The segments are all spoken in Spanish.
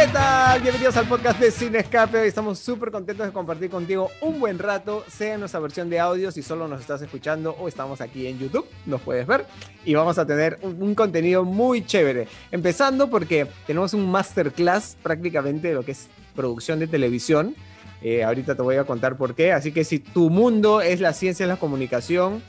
¿Qué tal? Bienvenidos al podcast de Cine Escape. Hoy estamos súper contentos de compartir contigo un buen rato, sea en nuestra versión de audio, si solo nos estás escuchando o estamos aquí en YouTube, nos puedes ver. Y vamos a tener un, contenido muy chévere. Empezando porque tenemos un masterclass prácticamente de lo que es producción de televisión. Eh, ahorita te voy a contar por qué. Así que si tu mundo es la ciencia y la comunicación,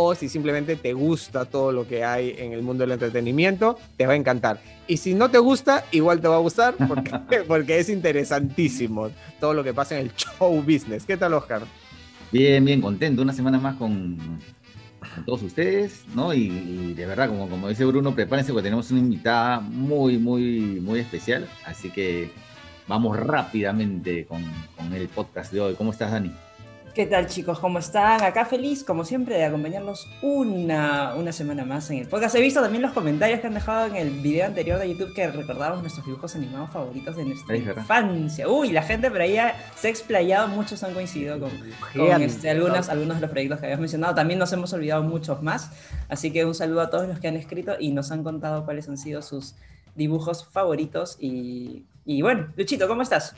o si simplemente te gusta todo lo que hay en el mundo del entretenimiento, te va a encantar. Y si no te gusta, igual te va a gustar porque, porque es interesantísimo todo lo que pasa en el show business. ¿Qué tal, Oscar? Bien, bien, contento. Una semana más con, con todos ustedes, ¿no? Y, y, de verdad, como, como dice Bruno, prepárense porque tenemos una invitada muy, muy, muy especial. Así que vamos rápidamente con, con el podcast de hoy. ¿Cómo estás, Dani? ¿Qué tal chicos? ¿Cómo están? Acá feliz, como siempre, de acompañarlos una, una semana más en el podcast. He visto también los comentarios que han dejado en el video anterior de YouTube que recordábamos nuestros dibujos animados favoritos de nuestra infancia. Uy, la gente por ahí se ha explayado, muchos han coincidido con, con este, algunos, algunos de los proyectos que habíamos mencionado. También nos hemos olvidado muchos más. Así que un saludo a todos los que han escrito y nos han contado cuáles han sido sus dibujos favoritos. Y, y bueno, Luchito, ¿cómo estás?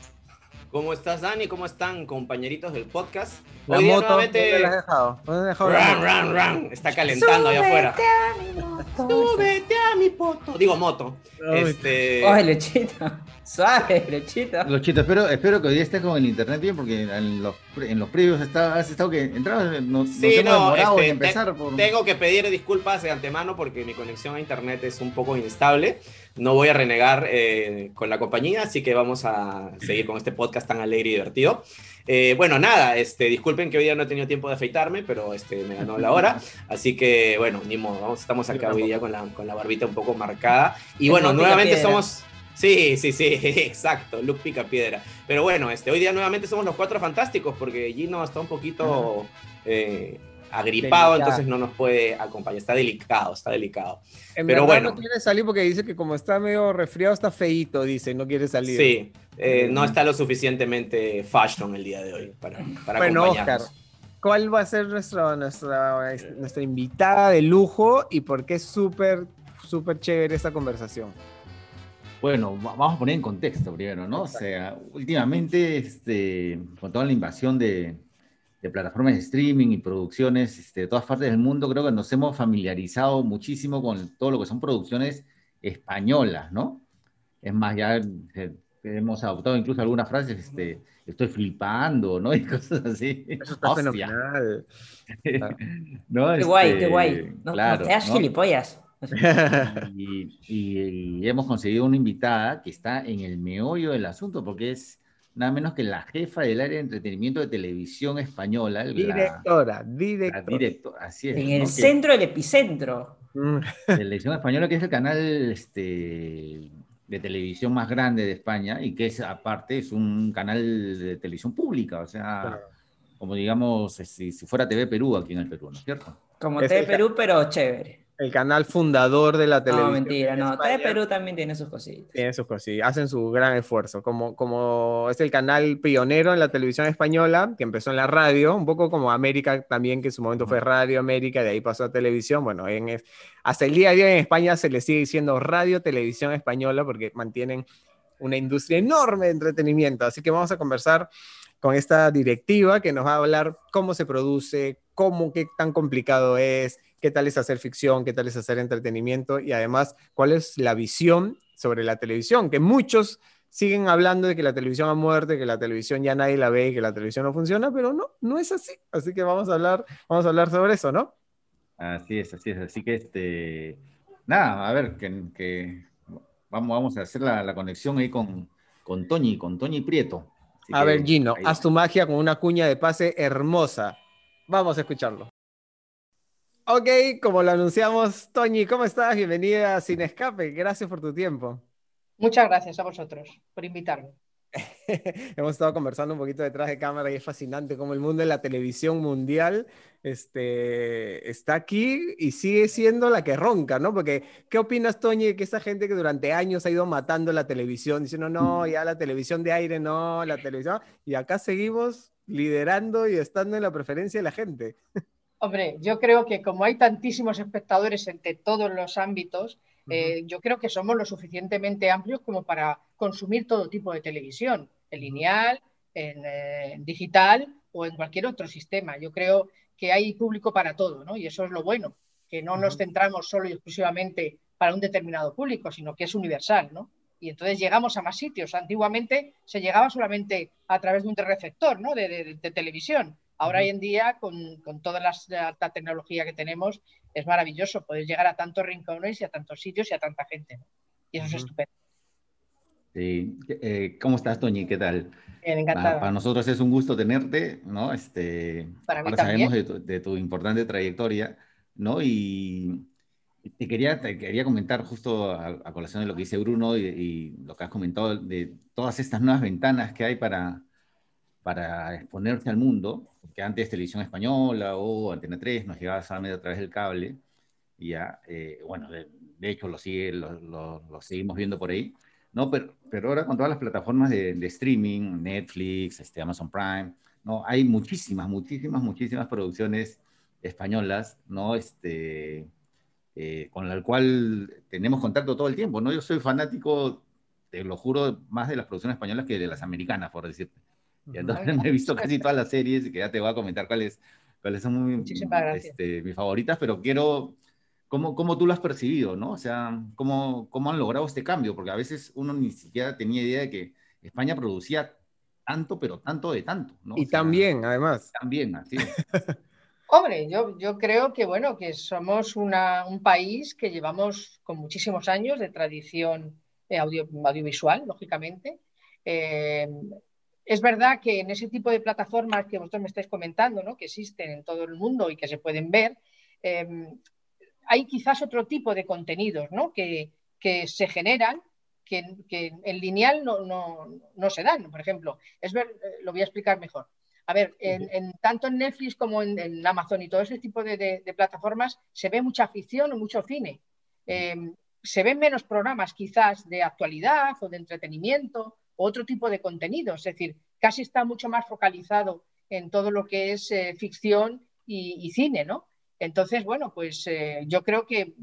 ¿Cómo estás, Dani? ¿Cómo están, compañeritos del podcast? La Hoy moto, nuevamente... ¿dónde la has dejado? ¿Dónde dejado run, run, run. Está calentando allá afuera. A mi moto. Súbete a mi poto. Digo moto. Este... Ay, lechito. Suave, lechito. Luchito, espero, espero que hoy estés con el internet bien, porque en los, en los previos está, has estado que entrabas, no, sí, no, este, en empezar. Por... Tengo que pedir disculpas de antemano porque mi conexión a internet es un poco inestable. No voy a renegar eh, con la compañía, así que vamos a seguir con este podcast tan alegre y divertido. Eh, bueno, nada, este, disculpen que hoy día no he tenido tiempo de afeitarme, pero este, me ganó la hora. Así que, bueno, ni modo, vamos, estamos acá hoy día con la, con la barbita un poco marcada. Y bueno, nuevamente somos... Sí, sí, sí, exacto, Luke pica piedra. Pero bueno, este, hoy día nuevamente somos los cuatro fantásticos porque Gino está un poquito eh, agripado, delicado. entonces no nos puede acompañar. Está delicado, está delicado. En Pero bueno. no quiere salir porque dice que como está medio resfriado, está feito, dice, no quiere salir. Sí, eh, no está lo suficientemente fashion el día de hoy para, para bueno, acompañarnos. Oscar, ¿cuál va a ser nuestra, nuestra, nuestra invitada de lujo y por qué es súper, súper chévere esta conversación? Bueno, vamos a poner en contexto primero, ¿no? O sea, últimamente, este, con toda la invasión de, de plataformas de streaming y producciones este, de todas partes del mundo, creo que nos hemos familiarizado muchísimo con todo lo que son producciones españolas, ¿no? Es más, ya eh, hemos adoptado incluso algunas frases, este, estoy flipando, ¿no? Y cosas así. Eso está Hostia. fenomenal. ¿No? Qué Este, guay, qué guay. No, claro, no seas ¿no? gilipollas. Y, y- y hemos conseguido una invitada que está en el meollo del asunto, porque es nada menos que la jefa del área de entretenimiento de televisión española. la- Directora, La, directora. así es. En ¿no? el Que- centro del epicentro. Mm. Televisión Española, que es el canal este, de televisión más grande de España y que es aparte es un canal de televisión pública, o sea, Claro. como digamos, si, si fuera TV Perú aquí en el Perú, ¿no es cierto? Como Es TV el- Perú, pero chévere. El canal fundador de la televisión. No, mentira, en no. España. Perú también tiene sus cositas. Tienen sus cosillas, hacen su gran esfuerzo. Como, como es el canal pionero en la televisión española, que empezó en la radio, un poco como América también, que en su momento fue Radio América, de ahí pasó a televisión. Bueno, en, hasta el día de hoy en España se le sigue diciendo Radio Televisión Española porque mantienen una industria enorme de entretenimiento. Así que vamos a conversar con esta directiva que nos va a hablar cómo se produce, cómo, qué tan complicado es, qué tal es hacer ficción, qué tal es hacer entretenimiento y además cuál es la visión sobre la televisión, que muchos siguen hablando de que la televisión ha muerto, que la televisión ya nadie la ve y que la televisión no funciona, pero no, no es así. Así que vamos a hablar, vamos a hablar sobre eso, ¿no? Así es, así es. Así que, este, nada, a ver, que, que vamos, vamos a hacer la, la conexión ahí con, con Toñi, con Toñi Prieto. Así A que ver, Gino, ahí- haz tu magia con una cuña de pase hermosa. Vamos a escucharlo. Ok, como lo anunciamos, Toñi, ¿cómo estás? Bienvenida a Sin Escape. Gracias por tu tiempo. Muchas gracias a vosotros por invitarme. Hemos estado conversando un poquito detrás de cámara y es fascinante cómo el mundo de la televisión mundial este, está aquí y sigue siendo la que ronca, ¿no? Porque, ¿qué opinas, Toñi, de que esa gente que durante años ha ido matando la televisión, diciendo, no, ya la televisión de aire, no, la televisión, y acá seguimos liderando y estando en la preferencia de la gente? Hombre, yo creo que como hay tantísimos espectadores entre todos los ámbitos, Eh, yo creo que somos lo suficientemente amplios como para consumir todo tipo de televisión, en lineal, en, eh, digital o en cualquier otro sistema. Yo creo que hay público para todo, ¿no? Y eso es lo bueno, que no nos centramos solo y exclusivamente para un determinado público, sino que es universal, ¿no? Y entonces llegamos a más sitios. Antiguamente se llegaba solamente a través de un receptor, ¿no? De, televisión. Ahora hoy en día, con, con toda la alta tecnología que tenemos, es maravilloso poder llegar a tantos rincones y a tantos sitios y a tanta gente. Y eso es estupendo. Sí. Eh, ¿Cómo estás, Toñi? ¿Qué tal? Bien, encantado. Para, nosotros es un gusto tenerte, ¿no? Este, para mí sabemos de tu, importante trayectoria, ¿no? Y te quería, te quería comentar justo a, colación de lo que dice Bruno y, y, lo que has comentado de todas estas nuevas ventanas que hay para, para exponerse al mundo, que antes Televisión Española o Antena 3 nos llegaba solamente a través del cable, y ya, eh, bueno, de, hecho lo, sigue, lo, lo, seguimos viendo por ahí, ¿no? Pero, pero ahora con todas las plataformas de, de, streaming, Netflix, este, Amazon Prime, ¿no? Hay muchísimas, muchísimas, muchísimas producciones españolas, ¿no? Este, eh, con la cual tenemos contacto todo el tiempo, ¿no? Yo soy fanático, te lo juro, más de las producciones españolas que de las americanas, por decirte. Y entonces me he visto casi todas las series y que ya te voy a comentar cuáles, cuáles son muy, este, mis favoritas, pero quiero, ¿cómo, ¿cómo, tú lo has percibido, no? O sea, ¿cómo, ¿cómo han logrado este cambio? Porque a veces uno ni siquiera tenía idea de que España producía tanto, pero tanto de tanto, ¿no? Y también, además. También, así. Hombre, yo, yo, creo que bueno, que somos una, un país que llevamos con muchísimos años de tradición eh, audio, audiovisual, lógicamente. Eh, es verdad que en ese tipo de plataformas que vosotros me estáis comentando, ¿no? que existen en todo el mundo y que se pueden ver, em, hay quizás otro tipo de contenidos ¿no? que, se generan que, en lineal no, se dan. Por ejemplo, es ver, eh, lo voy a explicar mejor. A ver, en, tanto en Netflix como en, Amazon y todo ese tipo de, plataformas se ve mucha ficción o mucho cine. Em, se ven menos programas quizás de actualidad o de entretenimiento otro tipo de contenido. Es decir, casi está mucho más focalizado en todo lo que es eh, ficción y, cine, ¿no? Entonces, bueno, pues eh, yo creo que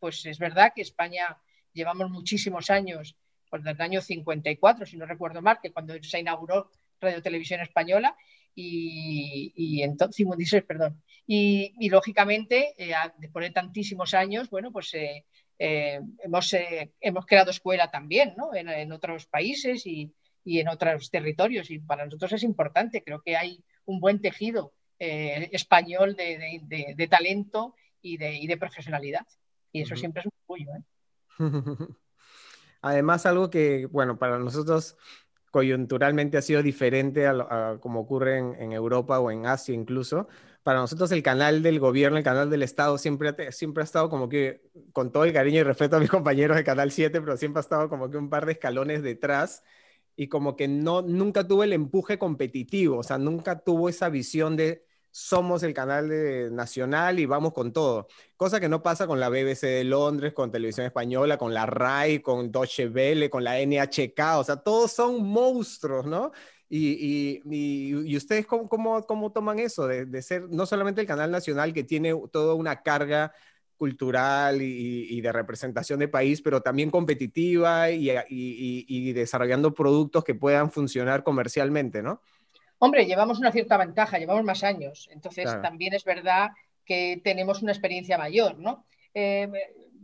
pues es verdad que España llevamos muchísimos años, pues desde el año 54, si no recuerdo mal, que cuando se inauguró Radio Televisión Española, y, y entonces, 56, perdón. Y, lógicamente, eh, después de tantísimos años, bueno, pues eh, hemos, eh, hemos creado escuela también ¿no? en, otros países y, y, en otros territorios y para nosotros es importante. Creo que hay un buen tejido eh, español de, de, talento y de, y de, profesionalidad. Y eso siempre es un orgullo. Además, algo que, bueno, para nosotros coyunturalmente ha sido diferente a, como ocurre en, en, Europa o en Asia incluso, para nosotros el canal del gobierno, el canal del Estado, siempre siempre ha estado como que, con todo el cariño y respeto a mis compañeros de Canal 7, pero siempre ha estado como que un par de escalones detrás y como que no, nunca tuvo el empuje competitivo, o sea, nunca tuvo esa visión de somos el canal de, nacional y vamos con todo. Cosa que no pasa con la BBC de Londres, con Televisión Española, con la RAI, con Deutsche Welle, con la NHK, o sea, todos son monstruos, ¿no? Y, y, ustedes cómo, cómo, cómo, toman eso de, ser no solamente el canal nacional que tiene toda una carga cultural y, de representación de país, pero también competitiva y, desarrollando productos que puedan funcionar comercialmente, ¿no? Hombre, llevamos una cierta ventaja, llevamos más años, entonces también es verdad que tenemos una experiencia mayor, ¿no? Eh,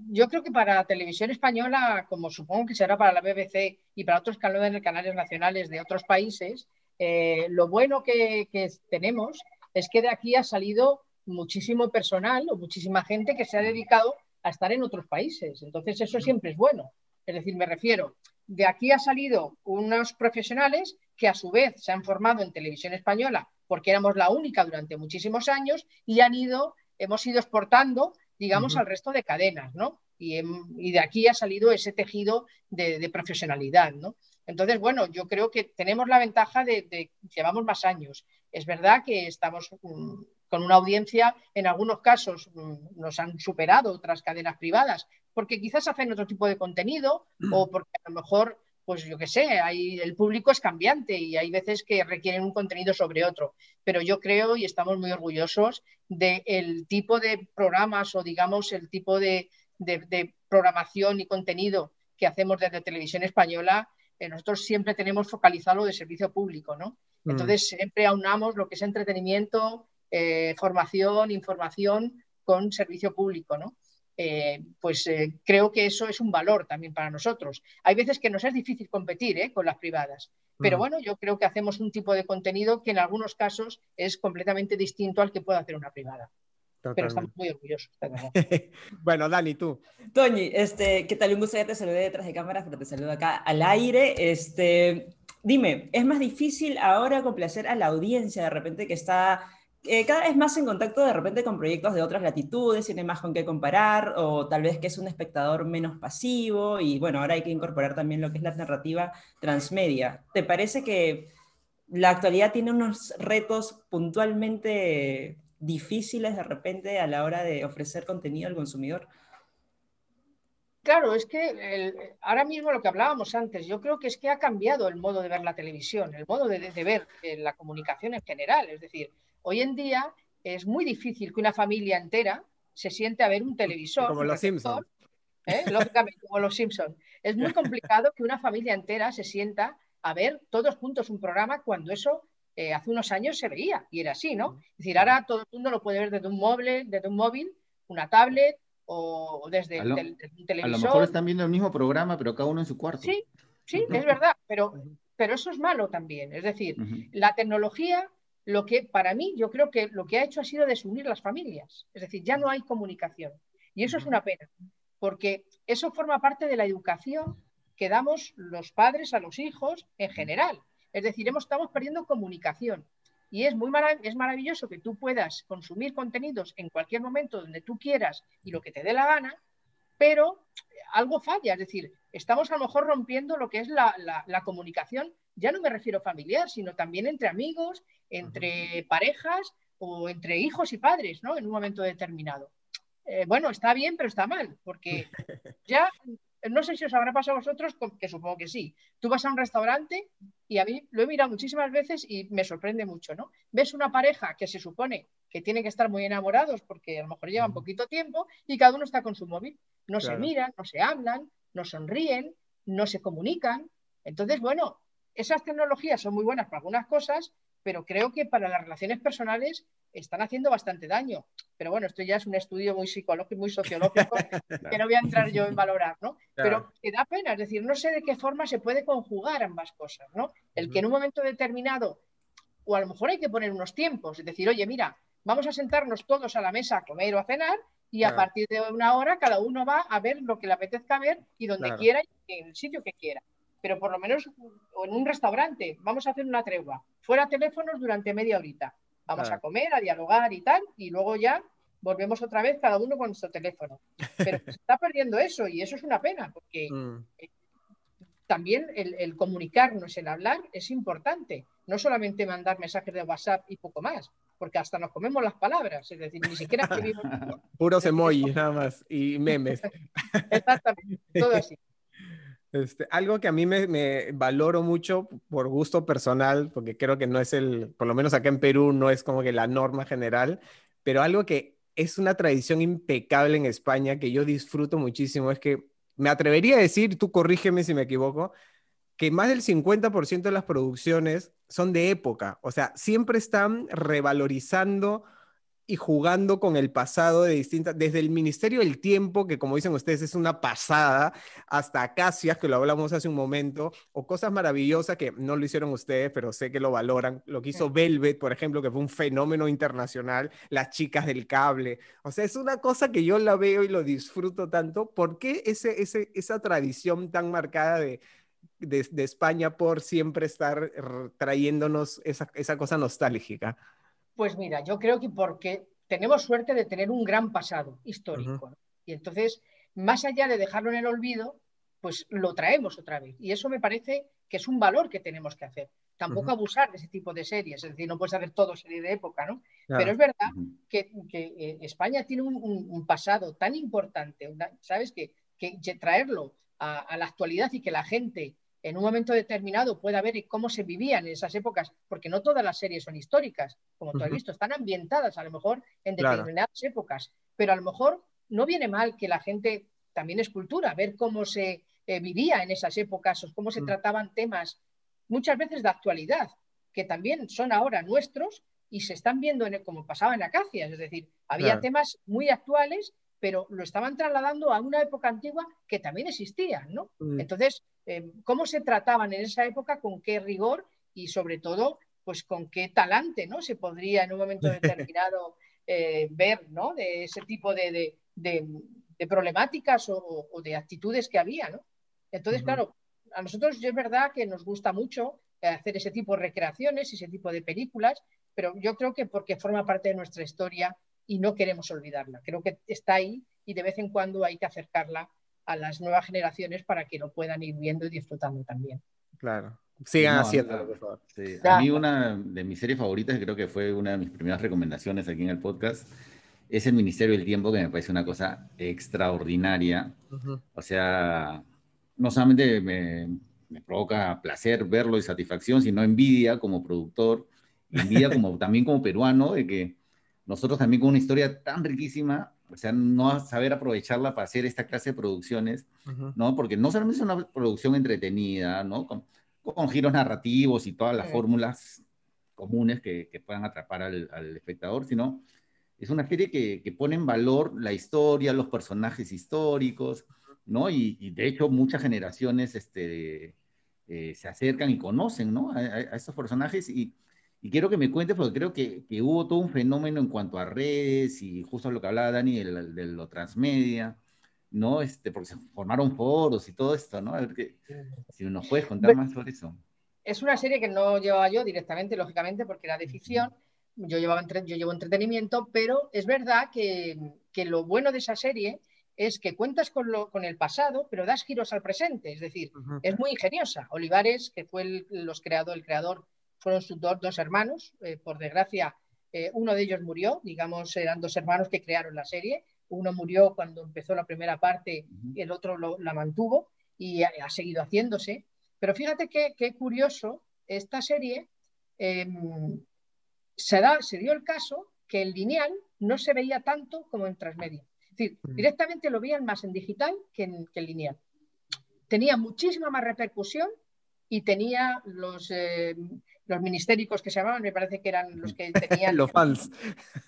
yo creo que para televisión española, como supongo que será para la BBC y para otros canales, nacionales de otros países, eh, lo bueno que, tenemos es que de aquí ha salido muchísimo personal o muchísima gente que se ha dedicado a estar en otros países. Entonces, eso siempre es bueno. Es decir, me refiero, de aquí ha salido unos profesionales que a su vez se han formado en televisión española porque éramos la única durante muchísimos años y han ido, hemos ido exportando digamos, al resto de cadenas, ¿no? Y, de aquí ha salido ese tejido de, profesionalidad, ¿no? Entonces, bueno, yo creo que tenemos la ventaja de, que llevamos más años. Es verdad que estamos mm, con una audiencia, en algunos casos mm, nos han superado otras cadenas privadas, porque quizás hacen otro tipo de contenido o porque a lo mejor pues yo qué sé, hay, el público es cambiante y hay veces que requieren un contenido sobre otro. Pero yo creo y estamos muy orgullosos del tipo de programas o digamos el tipo de, programación y contenido que hacemos desde Televisión Española, eh, nosotros siempre tenemos focalizado lo de servicio público, ¿no? Mm. Entonces siempre aunamos lo que es entretenimiento, eh, formación, información con servicio público, ¿no? Eh, pues creo que eso es un valor también para nosotros. Hay veces que nos es difícil competir con las privadas, pero mm. bueno, yo creo que hacemos un tipo de contenido que en algunos casos es completamente distinto al que puede hacer una privada. Pero estamos muy orgullosos. bueno, Dani, tú. Toñi, este, ¿qué tal? Un gusto ya te saludé detrás de cámaras, pero te saludo acá al aire. Este, dime, ¿es más difícil ahora complacer a la audiencia de repente que está eh, cada vez más en contacto de repente con proyectos de otras latitudes, tiene más con qué comparar, o tal vez que es un espectador menos pasivo, y bueno, ahora hay que incorporar también lo que es la narrativa transmedia. ¿Te parece que la actualidad tiene unos retos puntualmente difíciles de repente a la hora de ofrecer contenido al consumidor? Claro, es que ahora mismo lo que hablábamos antes, yo creo que es que ha cambiado el modo de ver la televisión, el modo de, ver eh, la comunicación en general. Es decir, hoy en día es muy difícil que una familia entera se siente a ver un televisor. Como los Simpsons. ¿eh? Lógicamente, como los Simpsons. Es muy complicado que una familia entera se sienta a ver todos juntos un programa cuando eso eh, hace unos años se veía y era así, ¿no? Es decir, ahora todo el mundo lo puede ver desde un móvil, desde un móvil, una tablet o desde el, televisor. A lo mejor están viendo el mismo programa, pero cada uno en su cuarto. Sí, sí, es verdad, pero, pero eso es malo también. Es decir, la tecnología, lo que para mí, yo creo que lo que ha hecho ha sido desunir las familias. Es decir, ya no hay comunicación. Y eso es una pena, porque eso forma parte de la educación que damos los padres a los hijos en general. Es decir, estamos perdiendo comunicación. Y es, muy es maravilloso que tú puedas consumir contenidos en cualquier momento donde tú quieras y lo que te dé la gana, pero algo falla. Es decir, estamos a lo mejor rompiendo lo que es la, comunicación, ya no me refiero familiar, sino también entre amigos, entre parejas o entre hijos y padres, ¿no? En un momento determinado. Eh, bueno, está bien, pero está mal, porque ya no sé si os habrá pasado a vosotros, que supongo que sí. Tú vas a un restaurante y a mí lo he mirado muchísimas veces y me sorprende mucho, ¿no? Ves una pareja que se supone que tiene que estar muy enamorados porque a lo mejor llevan poquito tiempo y cada uno está con su móvil. No se miran, no se hablan, no sonríen, no se comunican. Entonces, bueno, esas tecnologías son muy buenas para algunas cosas, pero creo que para las relaciones personales están haciendo bastante daño. Pero bueno, esto ya es un estudio muy psicológico, muy sociológico, que no voy a entrar yo en valorar, ¿no? Pero que da pena, es decir, no sé de qué forma se puede conjugar ambas cosas, ¿no? El que en un momento determinado, o a lo mejor hay que poner unos tiempos, es decir, oye, mira, vamos a sentarnos todos a la mesa a comer o a cenar y a partir de una hora cada uno va a ver lo que le apetezca ver y donde quiera y en el sitio que quiera. Pero por lo menos en un restaurante, vamos a hacer una tregua, fuera teléfonos durante media horita Vamos a comer, a dialogar y tal, y luego ya volvemos otra vez cada uno con nuestro teléfono. Pero se está perdiendo eso y eso es una pena, porque mm. eh, también el, comunicarnos, el hablar es importante. No solamente mandar mensajes de WhatsApp y poco más, porque hasta nos comemos las palabras, es decir, ni siquiera escribimos. Puros emojis nada más y memes. Exactamente, todo así. Este, algo que a mí me, valoro mucho por gusto personal, porque creo que no es el, por lo menos acá en Perú, no es como que la norma general, pero algo que es una tradición impecable en España que yo disfruto muchísimo es que me atrevería a decir, tú corrígeme si me equivoco, que más del 50% de las producciones son de época, o sea, siempre están revalorizando y jugando con el pasado de distintas, desde el Ministerio del Tiempo, que como dicen ustedes es una pasada, hasta Acacias, que lo hablamos hace un momento, o cosas maravillosas que no lo hicieron ustedes, pero sé que lo valoran, lo que hizo Velvet, por ejemplo, que fue un fenómeno internacional, las chicas del cable, o sea, es una cosa que yo la veo y lo disfruto tanto, ¿por qué ese, ese, esa tradición tan marcada de, de, de España por siempre estar trayéndonos esa, esa cosa nostálgica? Pues mira, yo creo que porque tenemos suerte de tener un gran pasado histórico. Y entonces, más allá de dejarlo en el olvido, pues lo traemos otra vez. Y eso me parece que es un valor que tenemos que hacer. Tampoco abusar de ese tipo de series, es decir, no puedes hacer todo serie de época, ¿no? Pero es verdad que, eh, España tiene un, pasado tan importante, ¿sabes? Que, traerlo a, la actualidad y que la gente en un momento determinado pueda ver cómo se vivían en esas épocas, porque no todas las series son históricas, como tú has visto, están ambientadas a lo mejor en determinadas épocas, pero a lo mejor no viene mal que la gente también es cultura, ver cómo se eh, vivía en esas épocas, cómo se mm. trataban temas muchas veces de actualidad, que también son ahora nuestros y se están viendo en como pasaba en Acacias, es decir, había temas muy actuales, pero lo estaban trasladando a una época antigua que también existía, ¿no? Mm. Entonces, eh, ¿cómo se trataban en esa época, con qué rigor y sobre todo, pues con qué talante, ¿no? Se podría en un momento determinado eh, ver, ¿no? De ese tipo de, problemáticas o, de actitudes que había, ¿no? Entonces, claro, a nosotros es verdad que nos gusta mucho hacer ese tipo de recreaciones, ese tipo de películas, pero yo creo que porque forma parte de nuestra historia y no queremos olvidarla. Creo que está ahí y de vez en cuando hay que acercarla a las nuevas generaciones para que lo puedan ir viendo y disfrutando también. Claro. Sigan haciéndolo, por favor. A mí una de mis series favoritas, creo que fue una de mis primeras recomendaciones aquí en el podcast, es El Ministerio del Tiempo, que me parece una cosa extraordinaria. O sea, no solamente me, me provoca placer verlo y satisfacción, sino envidia como productor, envidia como, también como peruano, de que nosotros también con una historia tan riquísima, o sea, no saber aprovecharla para hacer esta clase de producciones, ¿no? Porque no solamente es una producción entretenida, ¿no? Con, giros narrativos y todas las fórmulas comunes que, que, puedan atrapar al, al, espectador, sino es una serie que, que, pone en valor la historia, los personajes históricos, ¿no? Y, y de hecho muchas generaciones este, eh, se acercan y conocen, ¿no? A, a, estos personajes y, y, quiero que me cuentes porque creo que, que, hubo todo un fenómeno en cuanto a redes y justo lo que hablaba Dani de, lo transmedia, ¿no? Este, porque se formaron foros y todo esto, ¿no? A ver que, si nos puedes contar más sobre eso. Es una serie que no llevaba yo directamente, lógicamente, porque era de ficción. Yo, llevaba entre, yo llevo entretenimiento, pero es verdad que, que lo bueno de esa serie es que cuentas con, lo, con el pasado, pero das giros al presente. Es decir, es muy ingeniosa. Olivares, que fue el, los creador, el creador, fueron sus dos, hermanos. Eh, por desgracia, eh, uno de ellos murió. Digamos, eran dos hermanos que crearon la serie. Uno murió cuando empezó la primera parte y el otro la mantuvo y ha, seguido haciéndose. Pero fíjate qué, curioso, esta serie em, se, da, se dio el caso que el lineal no se veía tanto como en transmedia. Es decir, mm. directamente lo veían más en digital que en, lineal. Tenía muchísima más repercusión y tenía los, eh, los ministéricos que se llamaban, me parece que eran los que tenían... los fans.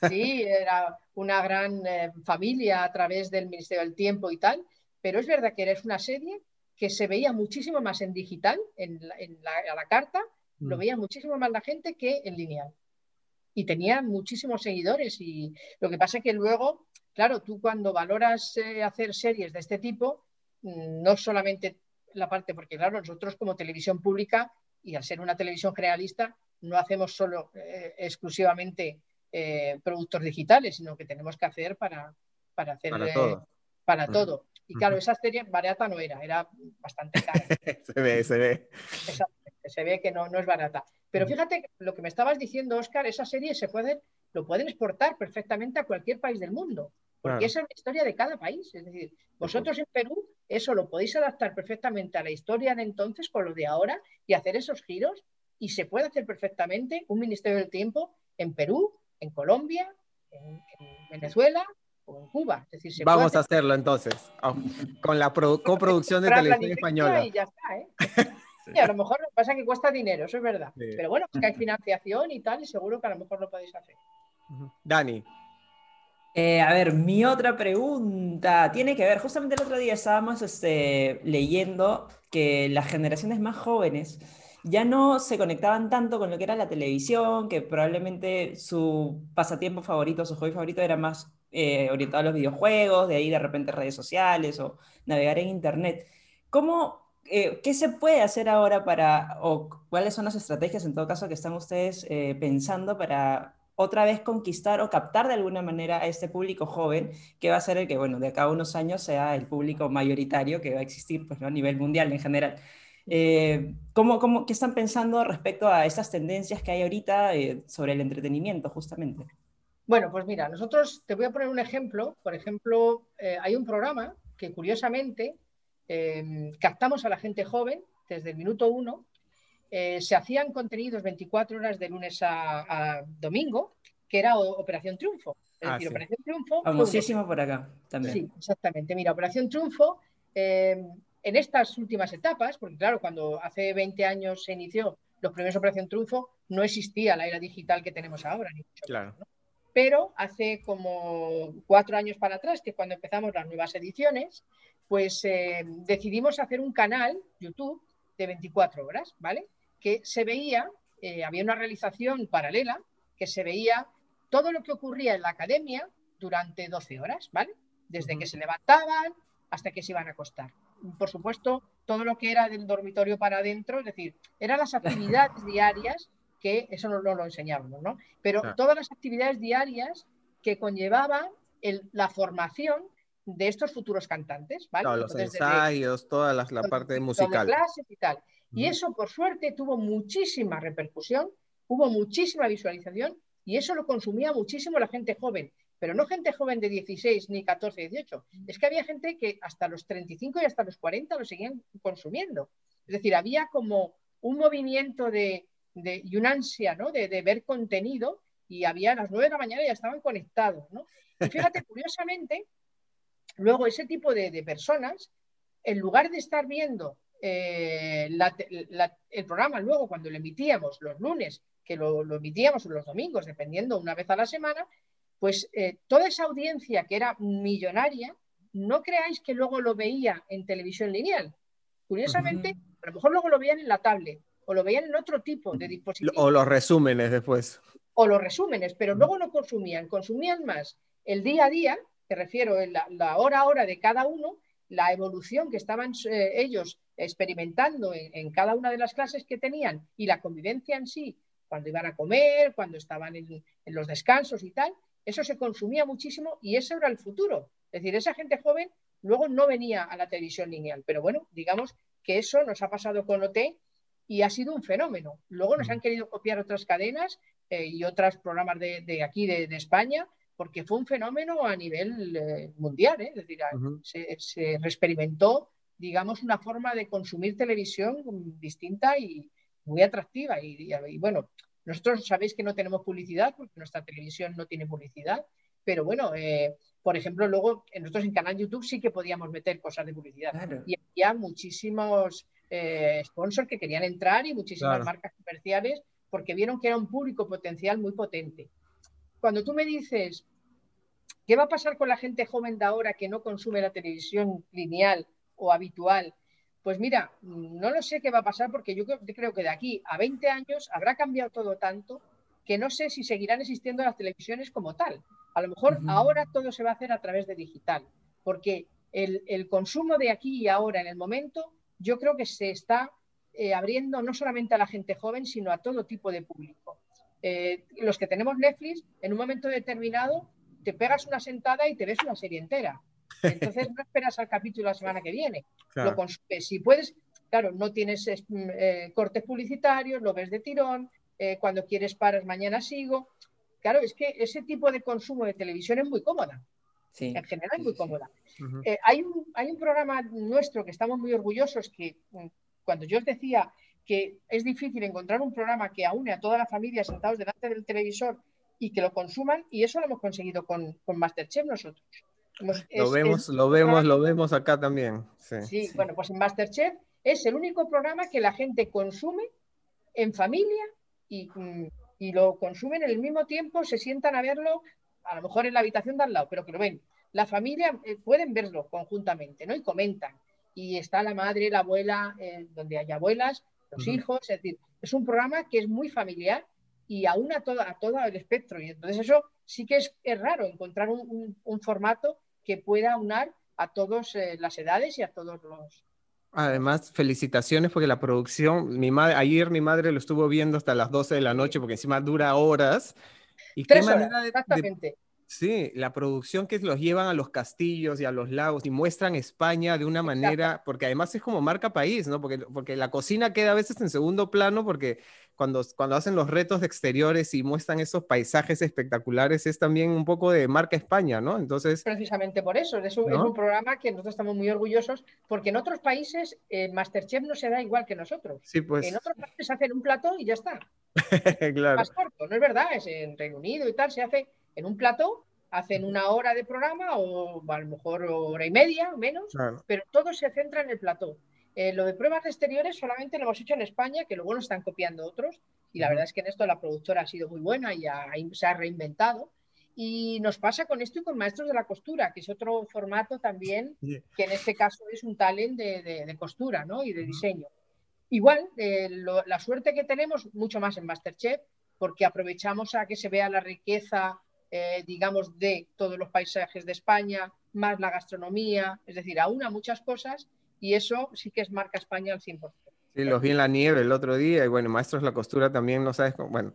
Sí, era una gran eh, familia a través del Ministerio del Tiempo y tal, pero es verdad que era una serie que se veía muchísimo más en digital, en la, a la carta, lo mm. veía muchísimo más la gente que en lineal. Y tenía muchísimos seguidores y lo que pasa es que luego Claro, tú cuando valoras eh, hacer series de este tipo, mm, no solamente la parte, porque claro, nosotros como televisión pública y al ser una televisión generalista, no hacemos solo eh, exclusivamente eh, productos digitales, sino que tenemos que hacer para, para hacer para todo. Para todo. Y claro, esa serie barata no era, era bastante cara. se ve, se ve. se ve que no, no es barata. Pero fíjate lo que me estabas diciendo, Oscar, esa serie se puede, lo pueden exportar perfectamente a cualquier país del mundo porque esa es la historia de cada país. Es decir, vosotros en Perú eso lo podéis adaptar perfectamente a la historia de entonces con lo de ahora y hacer esos giros y se puede hacer perfectamente un Ministerio del Tiempo en Perú, en Colombia, en, Venezuela o en Cuba. Es decir, Vamos a hacerlo entonces, con la coproducción de televisión española. Y ya está, ¿eh? a lo mejor lo que pasa es que cuesta dinero, eso es verdad. Pero bueno, que hay financiación y tal, y seguro que a lo mejor lo podéis hacer. Dani. Eh, a ver, mi otra pregunta tiene que ver, justamente el otro día estábamos este, leyendo que las generaciones más jóvenes ya no se conectaban tanto con lo que era la televisión, que probablemente su pasatiempo favorito, su hobby favorito era más eh, orientado a los videojuegos, de ahí de repente redes sociales o navegar en internet. ¿Cómo, eh, ¿Qué se puede hacer ahora para, o cuáles son las estrategias en todo caso que están ustedes pensando para otra vez conquistar o captar de alguna manera a este público joven, que va a ser el que, bueno, de acá a unos años sea el público mayoritario que va a existir pues, a nivel mundial en general. Eh, ¿cómo, cómo, ¿Qué están pensando respecto a estas tendencias que hay ahorita eh, sobre el entretenimiento, justamente? Bueno, pues mira, nosotros te voy a poner un ejemplo. Por ejemplo, eh, hay un programa que curiosamente captamos a la gente joven desde el minuto uno eh, se hacían contenidos 24 horas de lunes a, domingo, que era Operación Triunfo. Es decir, Operación Triunfo. Famosísimo por acá también. Sí, exactamente. Mira, Operación Triunfo, eh, en estas últimas etapas, porque claro, cuando hace 20 años se inició los primeros Operación Triunfo, no existía la era digital que tenemos ahora, ni mucho claro. Pero hace como cuatro años para atrás, que cuando empezamos las nuevas ediciones, pues eh, decidimos hacer un canal YouTube de 24 horas, ¿vale? Que se veía, eh, había una realización paralela, que se veía todo lo que ocurría en la academia durante 12 horas, ¿vale? Desde que se levantaban hasta que se iban a acostar. Por supuesto, todo lo que era del dormitorio para adentro, es decir, eran las actividades diarias que, eso no, lo enseñábamos, ¿no? Pero todas las actividades diarias que conllevaban la formación de estos futuros cantantes, ¿vale? los ensayos, toda la, parte musical. Clases y tal. Y eso, por suerte, tuvo muchísima repercusión, hubo muchísima visualización y eso lo consumía muchísimo la gente joven. Pero no gente joven de 16 ni 14, 18. Es que había gente que hasta los 35 y hasta los 40 lo seguían consumiendo. Es decir, había como un movimiento de, y una ansia ¿no? de, de, ver contenido y había a las 9 de la mañana ya estaban conectados. ¿no? Y fíjate, curiosamente, Luego, ese tipo de, personas, en lugar de estar viendo eh, el programa luego cuando lo emitíamos los lunes, que lo, emitíamos los domingos, dependiendo una vez a la semana, pues eh, toda esa audiencia que era millonaria, no creáis que luego lo veía en televisión lineal. Curiosamente, a lo mejor luego lo veían en la tablet o lo veían en otro tipo de dispositivo. O los resúmenes después. O los resúmenes, pero luego no consumían, consumían más el día a día te refiero en la, hora a hora de cada uno, la evolución que estaban eh, ellos experimentando en, cada una de las clases que tenían y la convivencia en sí, cuando iban a comer, cuando estaban en, los descansos y tal, eso se consumía muchísimo y eso era el futuro. Es decir, esa gente joven luego no venía a la televisión lineal, pero bueno, digamos que eso nos ha pasado con OT y ha sido un fenómeno. Luego nos han querido copiar otras cadenas eh, y otros programas de, aquí, de, España, porque fue un fenómeno a nivel eh, mundial, ¿eh? es decir, se, se experimentó, digamos, una forma de consumir televisión distinta y muy atractiva. Y, bueno, nosotros sabéis que no tenemos publicidad, porque nuestra televisión no tiene publicidad, pero bueno, eh, por ejemplo, luego nosotros en canal YouTube sí que podíamos meter cosas de publicidad. Y había muchísimos sponsors que querían entrar y muchísimas marcas comerciales porque vieron que era un público potencial muy potente cuando tú me dices, ¿qué va a pasar con la gente joven de ahora que no consume la televisión lineal o habitual? Pues mira, no lo sé qué va a pasar porque yo creo que de aquí a 20 años habrá cambiado todo tanto que no sé si seguirán existiendo las televisiones como tal. A lo mejor ahora todo se va a hacer a través de digital, porque el, consumo de aquí y ahora en el momento yo creo que se está eh, abriendo no solamente a la gente joven, sino a todo tipo de público. Eh, los que tenemos Netflix, en un momento determinado te pegas una sentada y te ves una serie entera. Entonces no esperas al capítulo la semana que viene. Lo Si puedes, claro, no tienes eh, cortes publicitarios, lo ves de tirón, eh, cuando quieres paras, mañana sigo. Claro, es que ese tipo de consumo de televisión es muy cómoda. En general es muy cómoda. hay, un, hay un programa nuestro que estamos muy orgullosos que mm, cuando yo os decía que es difícil encontrar un programa que aúne a toda la familia sentados delante del televisor y que lo consuman, y eso lo hemos conseguido con, con Masterchef nosotros. lo vemos, lo vemos, lo vemos acá también. Sí. bueno, pues en Masterchef es el único programa que la gente consume en familia y, mm, y lo consumen en el mismo tiempo, se sientan a verlo, a lo mejor en la habitación de al lado, pero que lo ven. La familia eh, pueden verlo conjuntamente, ¿no? Y comentan. Y está la madre, la abuela, eh, donde hay abuelas, hijos, es decir, es un programa que es muy familiar y aún a todo, a todo el espectro. Y entonces eso sí que es, raro encontrar un, formato que pueda unar a todas eh, las edades y a todos los... Además, felicitaciones porque la producción, mi madre, ayer mi madre lo estuvo viendo hasta las 12 de la noche porque encima dura horas. Y Tres horas, exactamente. Sí, la producción que los llevan a los castillos y a los lagos y muestran España de una manera, porque además es como marca país, ¿no? Porque, porque la cocina queda a veces en segundo plano porque cuando, cuando hacen los retos de exteriores y muestran esos paisajes espectaculares es también un poco de marca España, ¿no? Entonces... Precisamente por eso, es un, es un programa que nosotros estamos muy orgullosos porque en otros países eh, Masterchef no se da igual que nosotros. Sí, pues... En otros países hacen un plato y ya está. claro. Más corto, no es verdad, es en Reino Unido y tal, se hace en un plato Hacen una hora de programa o a lo mejor hora y media, menos, pero todo se centra en el plató. Eh, lo de pruebas de exteriores solamente lo hemos hecho en España, que luego lo están copiando otros, y la verdad es que en esto la productora ha sido muy buena y se ha reinventado. Y nos pasa con esto y con Maestros de la Costura, que es otro formato también, que en este caso es un talent de, costura ¿no? y de diseño. Igual, eh, la suerte que tenemos, mucho más en Masterchef, porque aprovechamos a que se vea la riqueza, eh, digamos, de todos los paisajes de España, más la gastronomía, es decir, aúna muchas cosas y eso sí que es marca España al 100%. Sí, los vi en la nieve el otro día y bueno, maestros la costura también, no sabes, bueno,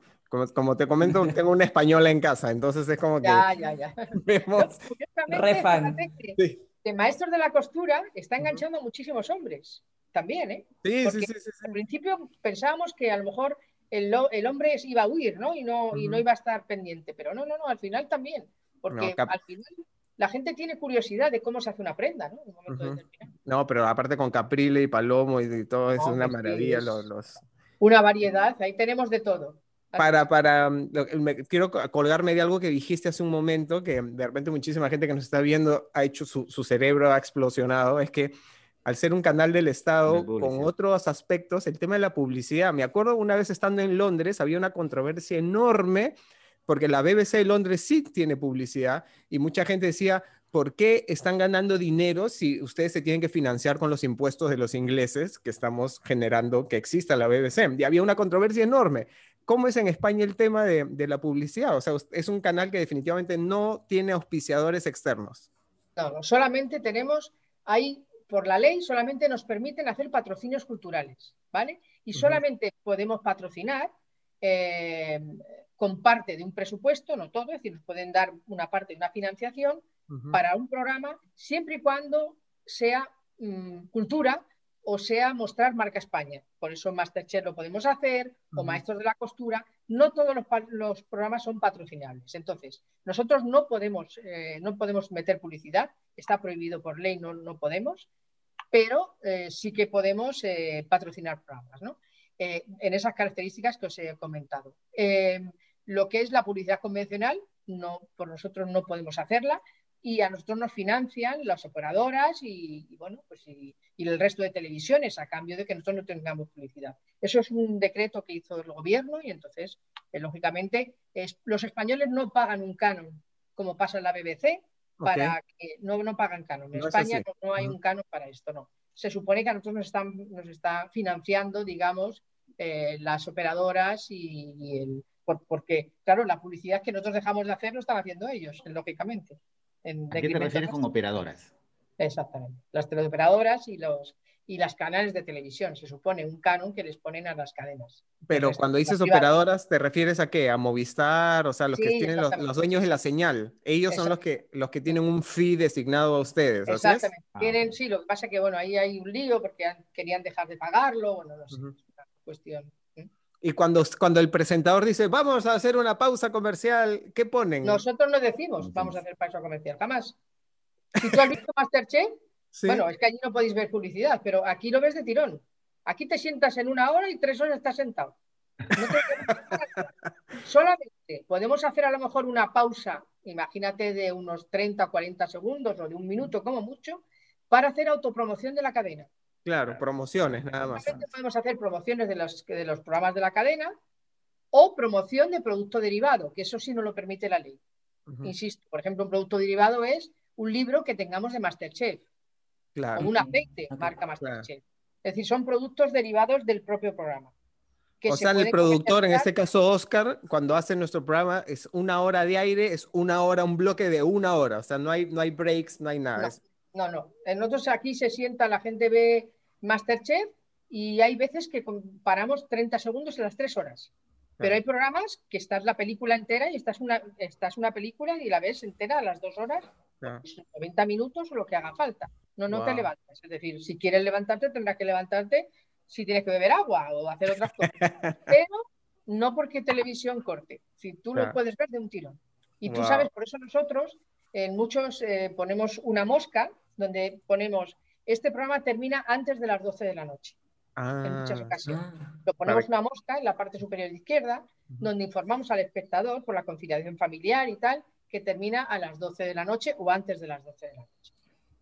como, te comento, tengo una española en casa, entonces es como que ya, ya, ya. vemos... De maestros de la costura está enganchando a muchísimos hombres también, ¿eh? Sí, sí, sí, sí, Al principio pensábamos que a lo mejor el, el hombre iba a huir, ¿no? Y no, y no iba a estar pendiente, pero no, no, no, al final también, porque al final la gente tiene curiosidad de cómo se hace una prenda, ¿no? No, pero aparte con caprile y palomo y, todo es una maravilla. Los, Una variedad, ahí tenemos de todo. Para, para, mm, quiero colgarme de algo que dijiste hace un momento, que de repente muchísima gente que nos está viendo ha hecho su, su cerebro ha explosionado, es que al ser un canal del Estado con otros aspectos, el tema de la publicidad. Me acuerdo una vez estando en Londres, había una controversia enorme porque la BBC de Londres sí tiene publicidad y mucha gente decía, ¿por qué están ganando dinero si ustedes se tienen que financiar con los impuestos de los ingleses que estamos generando que exista la BBC? Y había una controversia enorme. ¿Cómo es en España el tema de, la publicidad? O sea, es un canal que definitivamente no tiene auspiciadores externos. No, no solamente tenemos, ahí por la ley solamente nos permiten hacer patrocinios culturales, ¿vale? Y solamente podemos patrocinar eh, con parte de un presupuesto, no todo, es decir, nos pueden dar una parte de una financiación para un programa siempre y cuando sea mm, cultura o sea mostrar marca España. Por eso Masterchef lo podemos hacer o Maestros de la Costura. No todos los, programas son patrocinables. Entonces, nosotros no podemos, eh, no podemos meter publicidad, está prohibido por ley, no, no podemos, pero eh, sí que podemos eh, patrocinar programas, ¿no? en esas características que os he comentado. Lo que es la publicidad convencional, por nosotros no podemos hacerla y a nosotros nos financian las operadoras y, bueno, pues y, el resto de televisiones a cambio de que nosotros no tengamos publicidad. Eso es un decreto que hizo el gobierno y entonces, eh, lógicamente, los españoles no pagan un canon como pasa en la BBC para que no, no pagan canon. En España no, hay un canon para esto, no. Se supone que a nosotros nos están, nos está financiando, digamos, eh, las operadoras y el, porque, claro, la publicidad que nosotros dejamos de hacer lo están haciendo ellos, lógicamente. En ¿A qué te refieres con operadoras? Exactamente. Las teleoperadoras y los y las canales de televisión. Se supone un canon que les ponen a las cadenas. Pero cuando dices operadoras, ¿te refieres a qué? ¿A Movistar? O sea, los que tienen los, dueños de la señal. Ellos son los que, los que tienen un fee designado a ustedes. Exactamente. Tienen, sí, lo que pasa es que bueno, ahí hay un lío porque querían dejar de pagarlo. Bueno, no sé, es una cuestión. Y cuando, cuando el presentador dice, vamos a hacer una pausa comercial, ¿qué ponen? Nosotros no decimos, vamos a hacer pausa comercial, jamás. Si tú has visto Masterchef, bueno, es que allí no podéis ver publicidad, pero aquí lo ves de tirón. Aquí te sientas en una hora y tres horas estás sentado. Solamente podemos hacer a lo mejor una pausa, imagínate de unos 30 o 40 segundos o de un minuto como mucho, para hacer autopromoción de la cadena. Claro, promociones nada más. Podemos hacer promociones de los, de los programas de la cadena o promoción de producto derivado, que eso sí no lo permite la ley. Insisto, por ejemplo, un producto derivado es un libro que tengamos de Masterchef. Claro. O un aceite, marca Masterchef. Es decir, son productos derivados del propio programa. o sea, el productor, en este caso Oscar, cuando hace nuestro programa, es una hora de aire, es una hora, un bloque de una hora. O sea, no hay, no hay breaks, no hay nada. No, no. En nosotros aquí se sienta, la gente ve Masterchef y hay veces que paramos 30 segundos en las 3 horas. Pero hay programas que estás la película entera y estás una, estás una película y la ves entera a las 2 horas, 90 minutos o lo que haga falta. No, no te levantas. Es decir, si quieres levantarte, tendrás que levantarte si tienes que beber agua o hacer otras cosas. Pero no porque televisión corte. Si tú lo puedes ver de un tirón. Y tú sabes, por eso nosotros en muchos eh, ponemos una mosca donde ponemos, este programa termina antes de las 12 de la noche. en muchas ah, ocasiones. Ah. Lo ponemos una mosca en la parte superior izquierda, donde informamos al espectador por la conciliación familiar y tal, que termina a las 12 de la noche o antes de las 12 de la noche.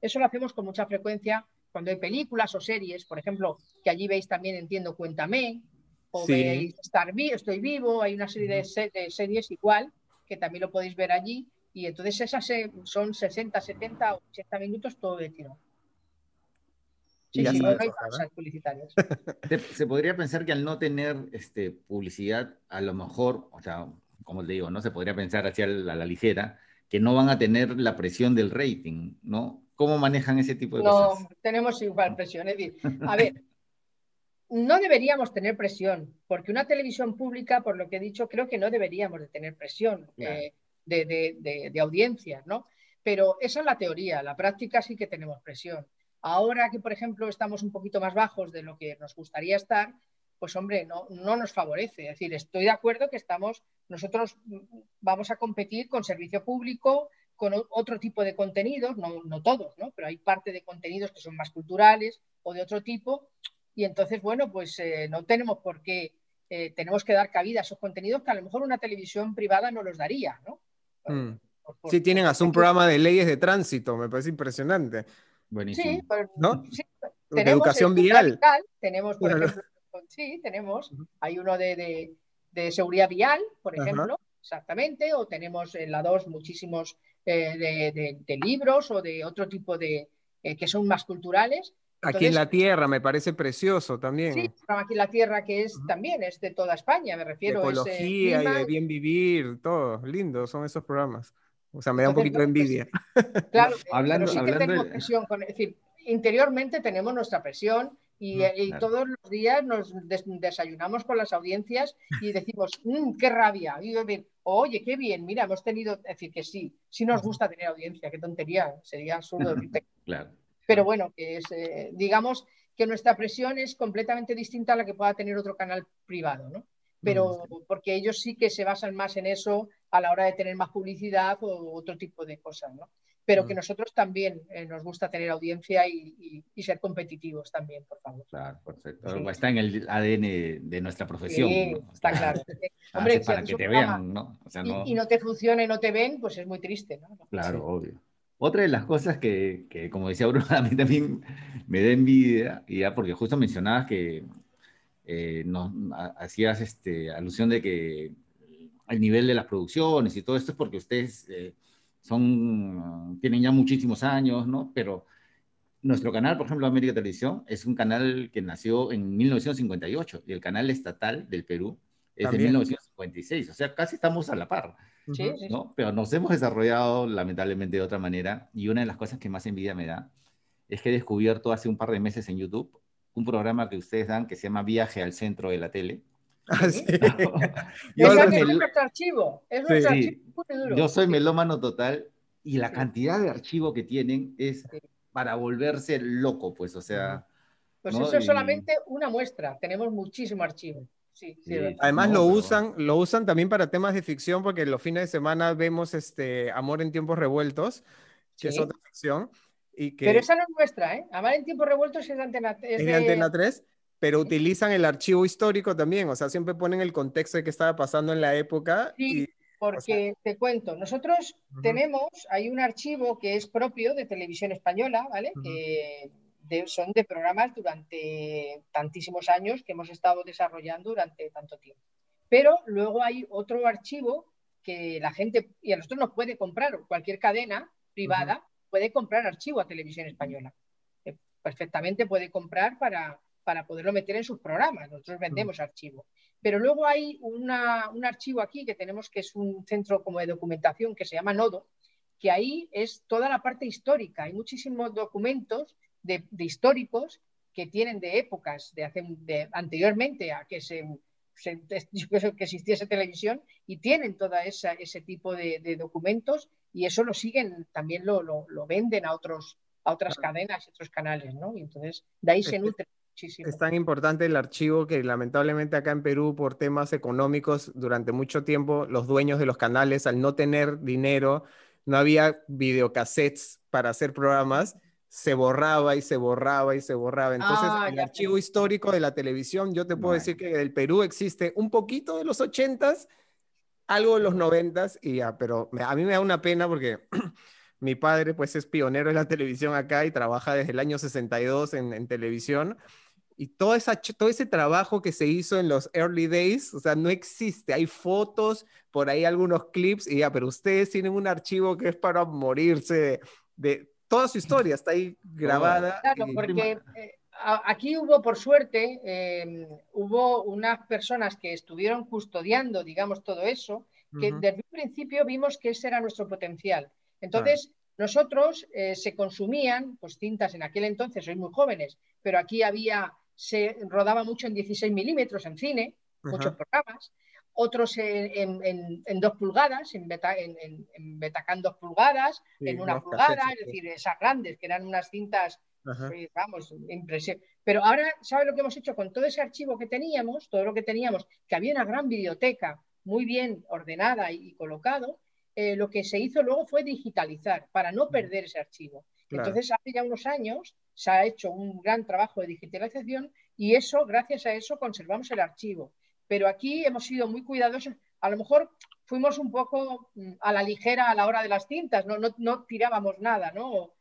Eso lo hacemos con mucha frecuencia cuando hay películas o series, por ejemplo, que allí veis también, entiendo, Cuéntame, o veis Estar Estoy Vivo, hay una serie de, series igual, que también lo podéis ver allí, y entonces esas son 60, 70 o 80 minutos todo de tiro. Sí, sí, no hay publicitarias. Se, podría pensar que al no tener este, publicidad, a lo mejor, o sea, como te digo, no se podría pensar hacia la, la ligera, que no van a tener la presión del rating, ¿no? ¿Cómo manejan ese tipo de cosas? No, tenemos igual presión. Es decir, a ver, no deberíamos tener presión, porque una televisión pública, por lo que he dicho, creo que no deberíamos de tener presión eh, de, audiencia, ¿no? Pero esa es la teoría, la práctica sí que tenemos presión. Ahora que, por ejemplo, estamos un poquito más bajos de lo que nos gustaría estar, pues hombre, no, no nos favorece. Es decir, estoy de acuerdo que estamos, nosotros vamos a competir con servicio público, con otro tipo de contenidos, no, todos, ¿no? pero hay parte de contenidos que son más culturales o de otro tipo, y entonces, bueno, pues eh, no tenemos por qué, eh, tenemos que dar cabida a esos contenidos que a lo mejor una televisión privada no los daría, ¿no? Mm. sí, tienen hasta un programa de leyes de tránsito, me parece impresionante. Buenísimo. Sí, pues, ¿no? de educación vial. Tenemos, por ejemplo, sí, tenemos, hay uno de, seguridad vial, por ejemplo, exactamente, o tenemos en la 2 muchísimos de, libros o de otro tipo de eh, que son más culturales. aquí en la Tierra me parece precioso también. Sí, aquí en la Tierra que es también es de toda España, me refiero. De ecología y de bien vivir, todo, lindo son esos programas. O sea, me da un poquito de envidia. Claro, hablando, pero sí que tenemos presión, con, es decir, interiormente tenemos nuestra presión y, todos los días nos desayunamos con las audiencias y decimos, mm, qué rabia. Y oye, qué bien, mira, hemos tenido, es decir, que sí, sí nos gusta tener audiencia, qué tontería, sería absurdo. claro. Pero bueno, que es, eh, digamos que nuestra presión es completamente distinta a la que pueda tener otro canal privado, ¿no? Pero mm, porque ellos sí que se basan más en eso a la hora de tener más publicidad o otro tipo de cosas, ¿no? Pero que mm. nosotros también eh, nos gusta tener audiencia y, ser competitivos también, por favor. Claro, perfecto. Está en el ADN de nuestra profesión. Sí, está claro. Hombre, para que te vean, ¿no? y, no... te funciona y no te ven, pues es muy triste, ¿no? Claro, obvio. Otra de las cosas que, que, como decía Bruno, a mí también me da envidia, y ya porque justo mencionabas que eh, nos hacías este, alusión de que el nivel de las producciones y todo esto es porque ustedes eh, son, tienen ya muchísimos años, ¿no? Pero nuestro canal, por ejemplo, América Televisión, es un canal que nació en 1958 y el canal estatal del Perú es de 1956, o sea, casi estamos a la par, ¿no? Pero nos hemos desarrollado lamentablemente de otra manera y una de las cosas que más envidia me da es que he descubierto hace un par de meses en YouTube un programa que ustedes dan que se llama Viaje al Centro de la Tele, Ah, sí. Yo, es archivo. Es archivo Yo soy melómano total y la cantidad de archivo que tienen es para volverse loco, pues, o sea. Pues eso es solamente una muestra. Tenemos muchísimo archivo. Sí, Además lo usan, lo usan también para temas de ficción, porque los fines de semana vemos este Amor en tiempos revueltos, que es otra ficción. Y que... Pero esa no es nuestra, ¿eh? Amor en tiempos revueltos es de Antena, es de Antena 3 pero utilizan el archivo histórico también, o sea, siempre ponen el contexto de qué estaba pasando en la época. Sí, porque te cuento, nosotros tenemos, hay un archivo que es propio de televisión española, ¿vale? Que son de programas durante tantísimos años que hemos estado desarrollando durante tanto tiempo. Pero luego hay otro archivo que la gente, y a nosotros nos puede comprar, cualquier cadena privada puede comprar archivo a televisión española. Perfectamente puede comprar para, para poderlo meter en sus programas. Nosotros mm. vendemos archivo. Pero luego hay un archivo aquí que tenemos que es un centro como de documentación que se llama Nodo, que ahí es toda la parte histórica. Hay muchísimos documentos de, históricos que tienen de épocas de, hace, de anteriormente a que se, que existiese televisión y tienen todo ese tipo de, documentos y eso lo siguen, también lo, lo, venden a otros a otras cadenas y otros canales, ¿no? Y entonces de ahí se nutre es tan importante el archivo que lamentablemente acá en Perú, por temas económicos, durante mucho tiempo los dueños de los canales, al no tener dinero, no había videocassettes para hacer programas, se borraba y se borraba y se borraba. Entonces, ah, el archivo histórico de la televisión, yo te puedo decir que del Perú existe un poquito de los ochentas, algo de los noventas y ya, pero a mí me da una pena porque mi padre pues es pionero en la televisión acá y trabaja desde el año 62 en, en televisión y todo, esa, todo ese trabajo que se hizo en los early days, o sea, no existe. Hay fotos, por ahí algunos clips, y ya, pero ustedes tienen un archivo que es para morirse de, toda su historia, está ahí grabada. Claro, porque eh, aquí hubo, por suerte, em, hubo unas personas que estuvieron custodiando, digamos, todo eso, que desde un principio vimos que ese era nuestro potencial. Entonces, nosotros eh, se consumían, pues cintas en aquel entonces, sois muy jóvenes, pero aquí había se rodaba mucho en 16 milímetros en cine, muchos programas, otros en, dos pulgadas, en, beta, en, Betacán dos pulgadas, en una pulgada, es decir, esas grandes, que eran unas cintas, eh, vamos, impresión. Pero ahora, ¿sabes lo que hemos hecho con todo ese archivo que teníamos? Todo lo que teníamos, que había una gran biblioteca muy bien ordenada y, colocado, eh, lo que se hizo luego fue digitalizar para no perder ese archivo. Entonces, hace ya unos años se ha hecho un gran trabajo de digitalización y eso, gracias a eso, conservamos el archivo. Pero aquí hemos sido muy cuidadosos. A lo mejor fuimos un poco mm, a la ligera a la hora de las cintas, no, no, tirábamos nada, ¿no?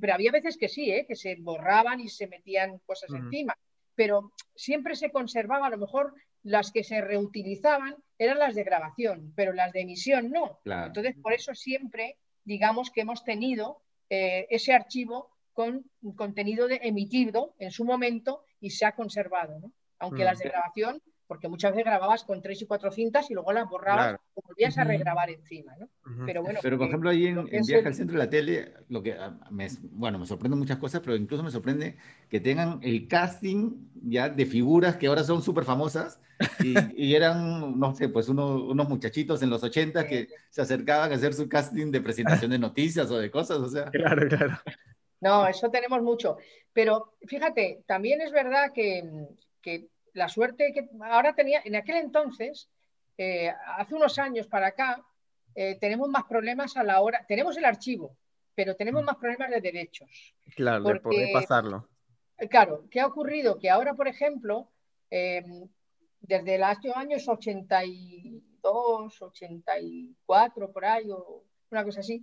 Pero había veces que sí, ¿eh? que se borraban y se metían cosas encima. Pero siempre se conservaba, a lo mejor las que se reutilizaban eran las de grabación, pero las de emisión no. Entonces, por eso siempre, digamos que hemos tenido eh, ese archivo con contenido de, emitido en su momento y se ha conservado, ¿no? Aunque las de mm. grabación, porque muchas veces grababas con tres y cuatro cintas y luego las borrabas o volvías a regrabar encima, ¿no? Pero bueno. Pero por ejemplo, ahí en, Viaje al Centro de la Tele, lo que ah, me, bueno, me sorprende muchas cosas, pero incluso me sorprende que tengan el casting ya de figuras que ahora son súper famosas y, eran, no sé, pues unos muchachitos en los 80 que se acercaban a hacer su casting de presentación de noticias o de cosas, o sea. Claro, claro. No, eso tenemos mucho. Pero fíjate, también es verdad que, la suerte que ahora tenía, en aquel entonces, eh, hace unos años para acá, eh, tenemos más problemas a la hora, tenemos el archivo, pero tenemos mm. más problemas de derechos. Claro, de poder pasarlo. Claro, ¿qué ha ocurrido? Que ahora, por ejemplo, em, desde los años 82, 84, por ahí, o una cosa así,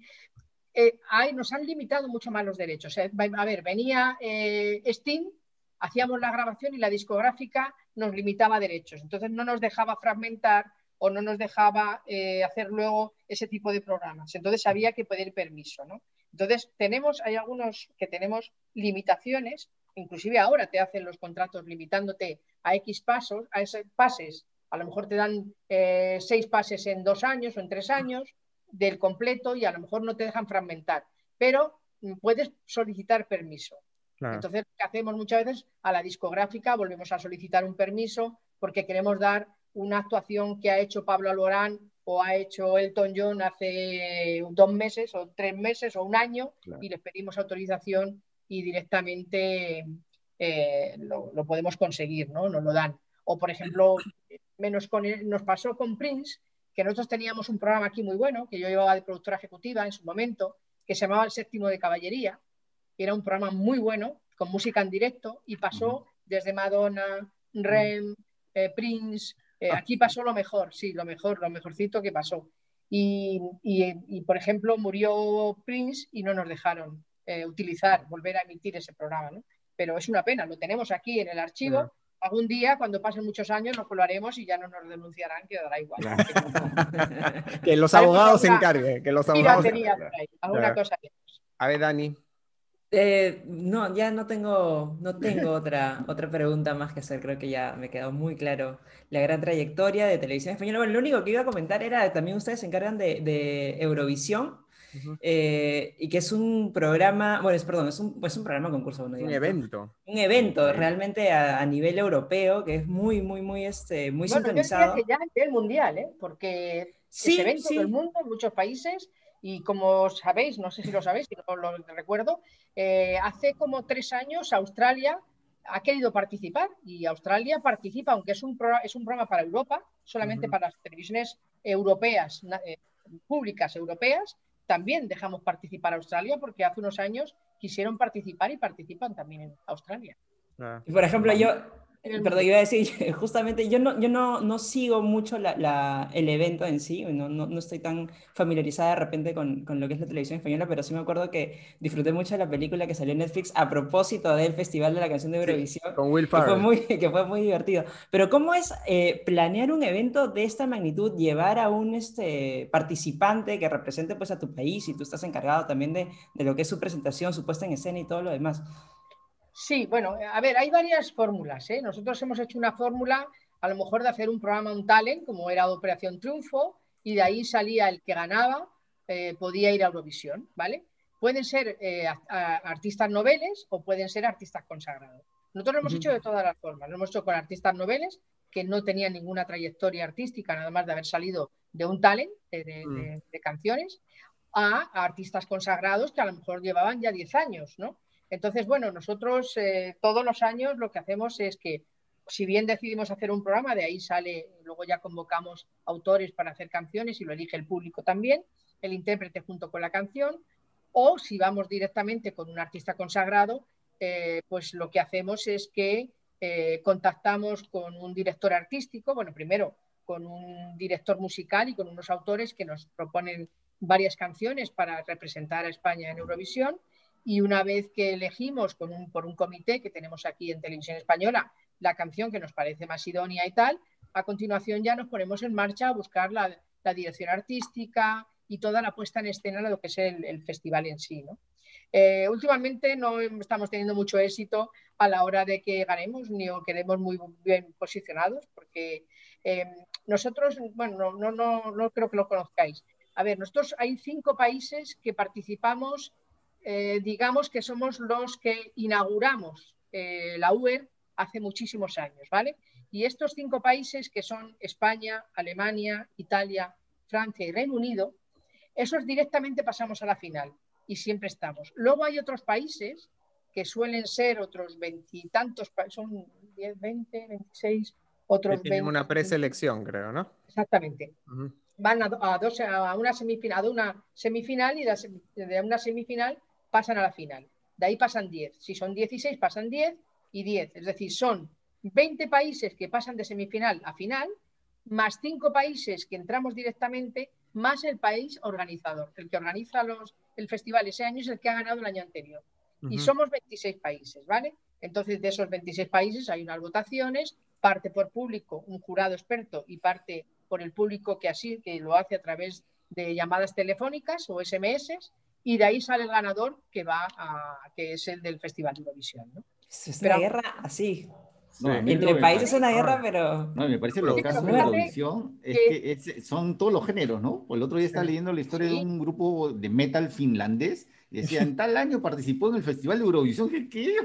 eh, nos han limitado mucho más los derechos. Eh, a ver, venía eh, Steam, hacíamos la grabación y la discográfica nos limitaba derechos. Entonces no nos dejaba fragmentar o no nos dejaba hacer luego ese tipo de programas. Entonces había que pedir permiso. ¿no? Entonces tenemos, hay algunos que tenemos limitaciones, inclusive ahora te hacen los contratos limitándote a X pasos, a esos pases. A lo mejor te dan seis pases en dos años o en tres años, del completo y a lo mejor no te dejan fragmentar, pero puedes solicitar permiso. Entonces, lo que hacemos muchas veces a la discográfica, volvemos a solicitar un permiso porque queremos dar una actuación que ha hecho Pablo Alborán o ha hecho Elton John hace dos meses o tres meses o un año y les pedimos autorización y directamente eh, lo, podemos conseguir, ¿no? Nos lo dan. O, por ejemplo, menos con nos pasó con Prince, que nosotros teníamos un programa aquí muy bueno, que yo llevaba de productora ejecutiva en su momento, que se llamaba El Séptimo de Caballería, era un programa muy bueno, con música en directo, y pasó desde Madonna, Rem, eh, Prince, eh, ah. aquí pasó lo mejor, sí, lo mejor, lo mejorcito que pasó. Y, por ejemplo, murió Prince y no nos dejaron eh, utilizar, volver a emitir ese programa, ¿no? Pero es una pena, lo tenemos aquí en el archivo, algún día, cuando pasen muchos años, nos colaremos y ya no nos denunciarán, que dará igual. que los abogados se encarguen, que los abogados. alguna cosa A ver, Dani. Eh, no, ya no tengo, no tengo otra, otra pregunta más que hacer. Creo que ya me quedó muy claro la gran trayectoria de televisión española. Bueno, lo único que iba a comentar era también ustedes se encargan de, de Eurovisión. Eh, y que es un programa, bueno, es, perdón, es un, es un programa concurso. un evento. Un evento realmente a, nivel europeo que es muy, muy, muy, este, muy bueno, sintonizado. Yo que ya a nivel mundial, ¿eh? porque sí, es evento sí. mundo, en muchos países, y como sabéis, no sé si lo sabéis, si no lo recuerdo, eh, hace como tres años Australia ha querido participar y Australia participa, aunque es un, es un programa para Europa, solamente para las televisiones europeas, eh, públicas europeas, también dejamos participar a Australia porque hace unos años quisieron participar y participan también en Australia. Y por ejemplo, yo, perdón, iba a decir, justamente yo no, yo no, no sigo mucho la, el evento en sí, no, no, no, estoy tan familiarizada de repente con, con, lo que es la televisión española, pero sí me acuerdo que disfruté mucho de la película que salió en Netflix a propósito del Festival de la Canción de Eurovisión. con Will Ferrell. Que fue muy, que fue muy divertido. Pero ¿cómo es eh, planear un evento de esta magnitud, llevar a un este, participante que represente pues a tu país y tú estás encargado también de, de lo que es su presentación, su puesta en escena y todo lo demás? Sí, bueno, a ver, hay varias fórmulas. ¿eh? Nosotros hemos hecho una fórmula, a lo mejor de hacer un programa, un talent, como era Operación Triunfo, y de ahí salía el que ganaba, eh, podía ir a Eurovisión, ¿vale? Pueden ser eh, artistas noveles o pueden ser artistas consagrados. Nosotros lo hemos hecho de todas las formas. Lo hemos hecho con artistas noveles que no tenían ninguna trayectoria artística, nada más de haber salido de un talent de, mm. canciones, a, a, artistas consagrados que a lo mejor llevaban ya 10 años, ¿no? Entonces, bueno, nosotros eh, todos los años lo que hacemos es que, si bien decidimos hacer un programa, de ahí sale, luego ya convocamos autores para hacer canciones y lo elige el público también, el intérprete junto con la canción, o si vamos directamente con un artista consagrado, eh, pues lo que hacemos es que eh, contactamos con un director artístico, bueno, primero con un director musical y con unos autores que nos proponen varias canciones para representar a España en Eurovisión y una vez que elegimos por un comité que tenemos aquí en Televisión Española la canción que nos parece más idónea y tal, a continuación ya nos ponemos en marcha a buscar la, dirección artística y toda la puesta en escena de lo que es el, festival en sí. ¿no? Eh, últimamente no estamos teniendo mucho éxito a la hora de que ganemos ni o quedemos muy bien posicionados, porque eh, nosotros, bueno, no, no, no creo que lo conozcáis. A ver, nosotros hay cinco países que participamos eh, digamos que somos los que inauguramos eh, la UER hace muchísimos años, ¿vale? Y estos cinco países que son España, Alemania, Italia, Francia y Reino Unido, esos directamente pasamos a la final y siempre estamos. Luego hay otros países que suelen ser otros veintitantos, son 10, 20, 26, otros Tienen una preselección, creo, ¿no? Exactamente. Van a, dos, a, una semifinal, a una semifinal y de una semifinal pasan a la final. De ahí pasan 10. Si son 16, pasan 10 y 10. Es decir, son 20 países que pasan de semifinal a final, más 5 países que entramos directamente, más el país organizador. El que organiza los, el festival ese año es el que ha ganado el año anterior. Y somos 26 países, ¿vale? Entonces, de esos 26 países hay unas votaciones, parte por público, un jurado experto, y parte por el público que así, que lo hace a través de llamadas telefónicas o SMS, y de ahí sale el ganador que va a, que es el del Festival de Eurovisión. ¿no? Es una guerra así. Entre países es una guerra, pero. No, me parece que lo caso de Eurovisión es que son todos los géneros, ¿no? El otro día estaba leyendo la historia de un grupo de metal finlandés y decía, en tal año participó en el Festival de Eurovisión. ¿Qué? qué?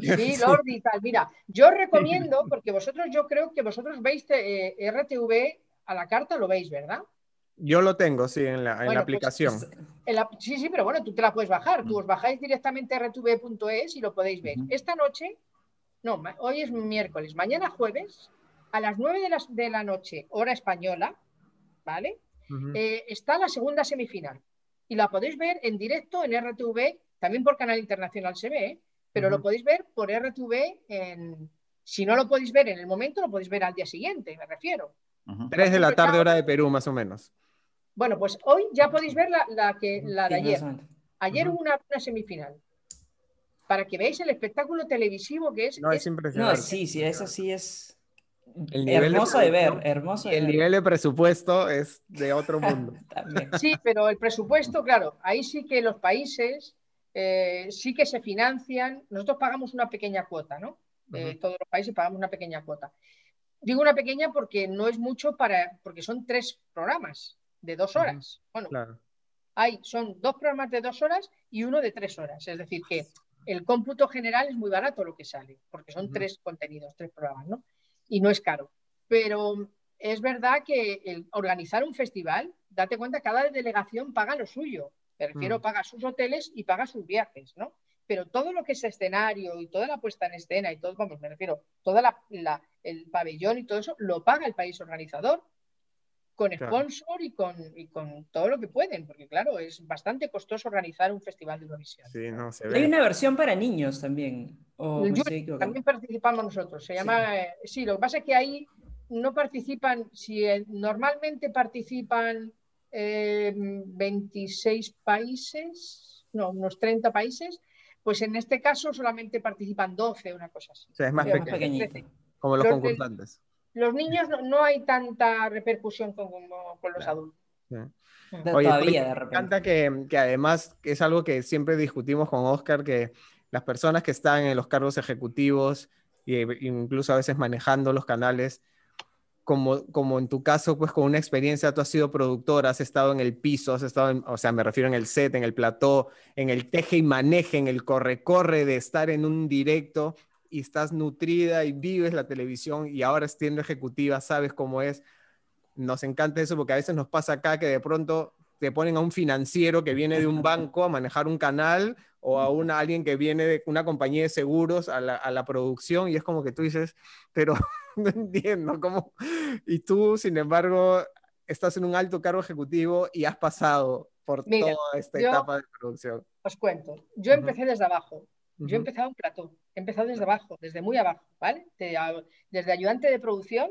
Sí, Lord y tal. Mira, yo recomiendo, porque vosotros, yo creo que vosotros veis eh, RTV a la carta, lo veis, ¿verdad? Yo lo tengo, sí, en la, pues, aplicación. sí, sí, pero bueno, tú te la puedes bajar. Tú os bajáis directamente a rtv.es y lo podéis ver. Esta noche, no, hoy es miércoles, mañana jueves, a las 9 de la, de la noche, hora española, ¿vale? Eh, está la segunda semifinal. Y la podéis ver en directo en RTV, también por Canal Internacional se ve, ¿eh? pero lo podéis ver por RTV en... Si no lo podéis ver en el momento, lo podéis ver al día siguiente, me refiero. Tres de la tarde, hora de Perú, más o menos. Bueno, pues hoy ya podéis ver la, que, la de ayer. Ayer hubo una, semifinal. Para que veáis el espectáculo televisivo que es. No, es, impresionante. No, sí, sí, eso sí es. hermoso de, ver, hermoso. el nivel de presupuesto es de otro mundo. sí, pero el presupuesto, claro, ahí sí que los países eh, sí que se financian. Nosotros pagamos una pequeña cuota, ¿no? Eh, todos los países pagamos una pequeña cuota. Digo una pequeña porque no es mucho para, porque son tres programas de dos horas. Bueno, hay, son dos programas de dos horas y uno de tres horas. Es decir, que el cómputo general es muy barato lo que sale, porque son tres contenidos, tres programas, ¿no? Y no es caro. Pero es verdad que el organizar un festival, date cuenta, cada delegación paga lo suyo. Me refiero, mm. paga sus hoteles y paga sus viajes, ¿no? Pero todo lo que es escenario y toda la puesta en escena y todo, vamos, me refiero, toda la, el pabellón y todo eso lo paga el país organizador con sponsor y con, y con todo lo que pueden, porque claro, es bastante costoso organizar un festival de Eurovisión. Sí, no, se ve. Hay una versión para niños también. también participamos nosotros. Se llama, eh, sí. lo que pasa es que ahí no participan, si eh, normalmente participan 26 eh, países, no, unos 30 países, pues en este caso solamente participan 12, una cosa así. O sea, es más, pequeño, Como los, concursantes. Los niños no, hay tanta repercusión como con los adultos. Oye, Todavía, me encanta que, que, además es algo que siempre discutimos con Oscar, que las personas que están en los cargos ejecutivos e incluso a veces manejando los canales, como, como en tu caso, pues con una experiencia, tú has sido productor, has estado en el piso, has estado, en, o sea, me refiero en el set, en el plató, en el teje y maneje, en el corre-corre de estar en un directo y estás nutrida y vives la televisión y ahora siendo ejecutiva, sabes cómo es. Nos encanta eso porque a veces nos pasa acá que de pronto te ponen a un financiero que viene de un banco a manejar un canal o a una, alguien que viene de una compañía de seguros a la, a la producción y es como que tú dices, pero no entiendo cómo. Y tú, sin embargo, estás en un alto cargo ejecutivo y has pasado por toda esta etapa de producción. Os cuento, yo empecé desde abajo. Yo he empezado en plató, he empezado desde abajo, desde muy abajo, ¿vale? Desde ayudante de producción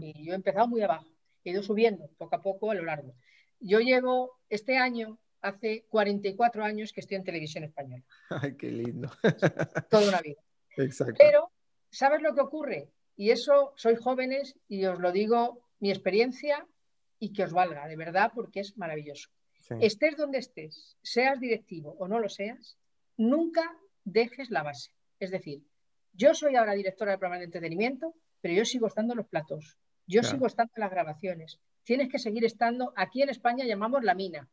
y yo he empezado muy abajo. He ido subiendo poco a poco a lo largo. Yo llevo este año, hace 44 años que estoy en televisión española. Ay, qué lindo. Toda una vida. Exacto. Pero, ¿sabes lo que ocurre? Y eso, sois jóvenes y os lo digo, mi experiencia y que os valga, de verdad, porque es maravilloso. Estés donde estés, seas directivo o no lo seas, nunca dejes la base. Es decir, yo soy ahora directora de programas de entretenimiento, pero yo sigo estando en los platos, yo sigo estando en las grabaciones. Tienes que seguir estando, aquí en España llamamos la mina.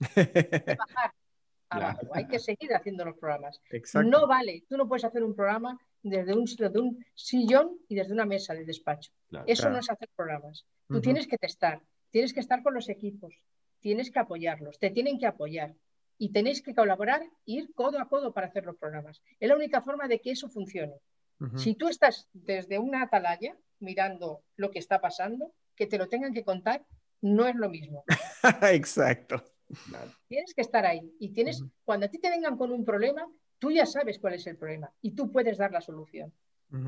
bajar abajo, hay que seguir haciendo los programas. No vale, tú no puedes hacer un programa desde un, un sillón y desde una mesa de despacho. Eso no es hacer programas. Tú tienes que testar, tienes que estar con los equipos, tienes que apoyarlos, te tienen que apoyar y tenéis que colaborar, ir codo a codo para hacer los programas. Es la única forma de que eso funcione. Si tú estás desde una atalaya mirando lo que está pasando, que te lo tengan que contar, no es lo mismo. Exacto. Tienes que estar ahí y tienes, cuando a ti te vengan con un problema, tú ya sabes cuál es el problema y tú puedes dar la solución.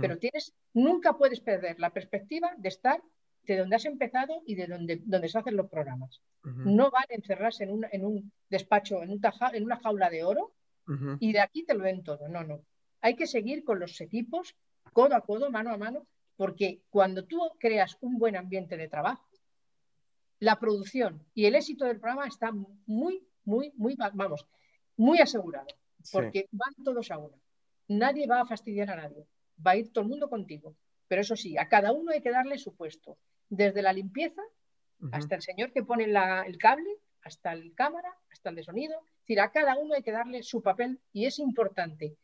Pero tienes, nunca puedes perder la perspectiva de estar de donde has empezado y de donde, donde se hacen los programas. No vale encerrarse en un, en un despacho, en, un en, una jaula de oro y de aquí te lo den todo. No, no. Hay que seguir con los equipos, codo a codo, mano a mano, porque cuando tú creas un buen ambiente de trabajo, la producción y el éxito del programa está muy, muy, muy, vamos, muy asegurado porque van todos a una. Nadie va a fastidiar a nadie, va a ir todo el mundo contigo. Pero eso sí, a cada uno hay que darle su puesto, desde la limpieza hasta el señor que pone el cable, hasta el cámara, hasta el de sonido. Es decir, a cada uno hay que darle su papel y es importante.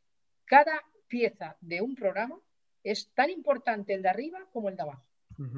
Cada pieza de un programa es tan importante el de arriba como el de abajo.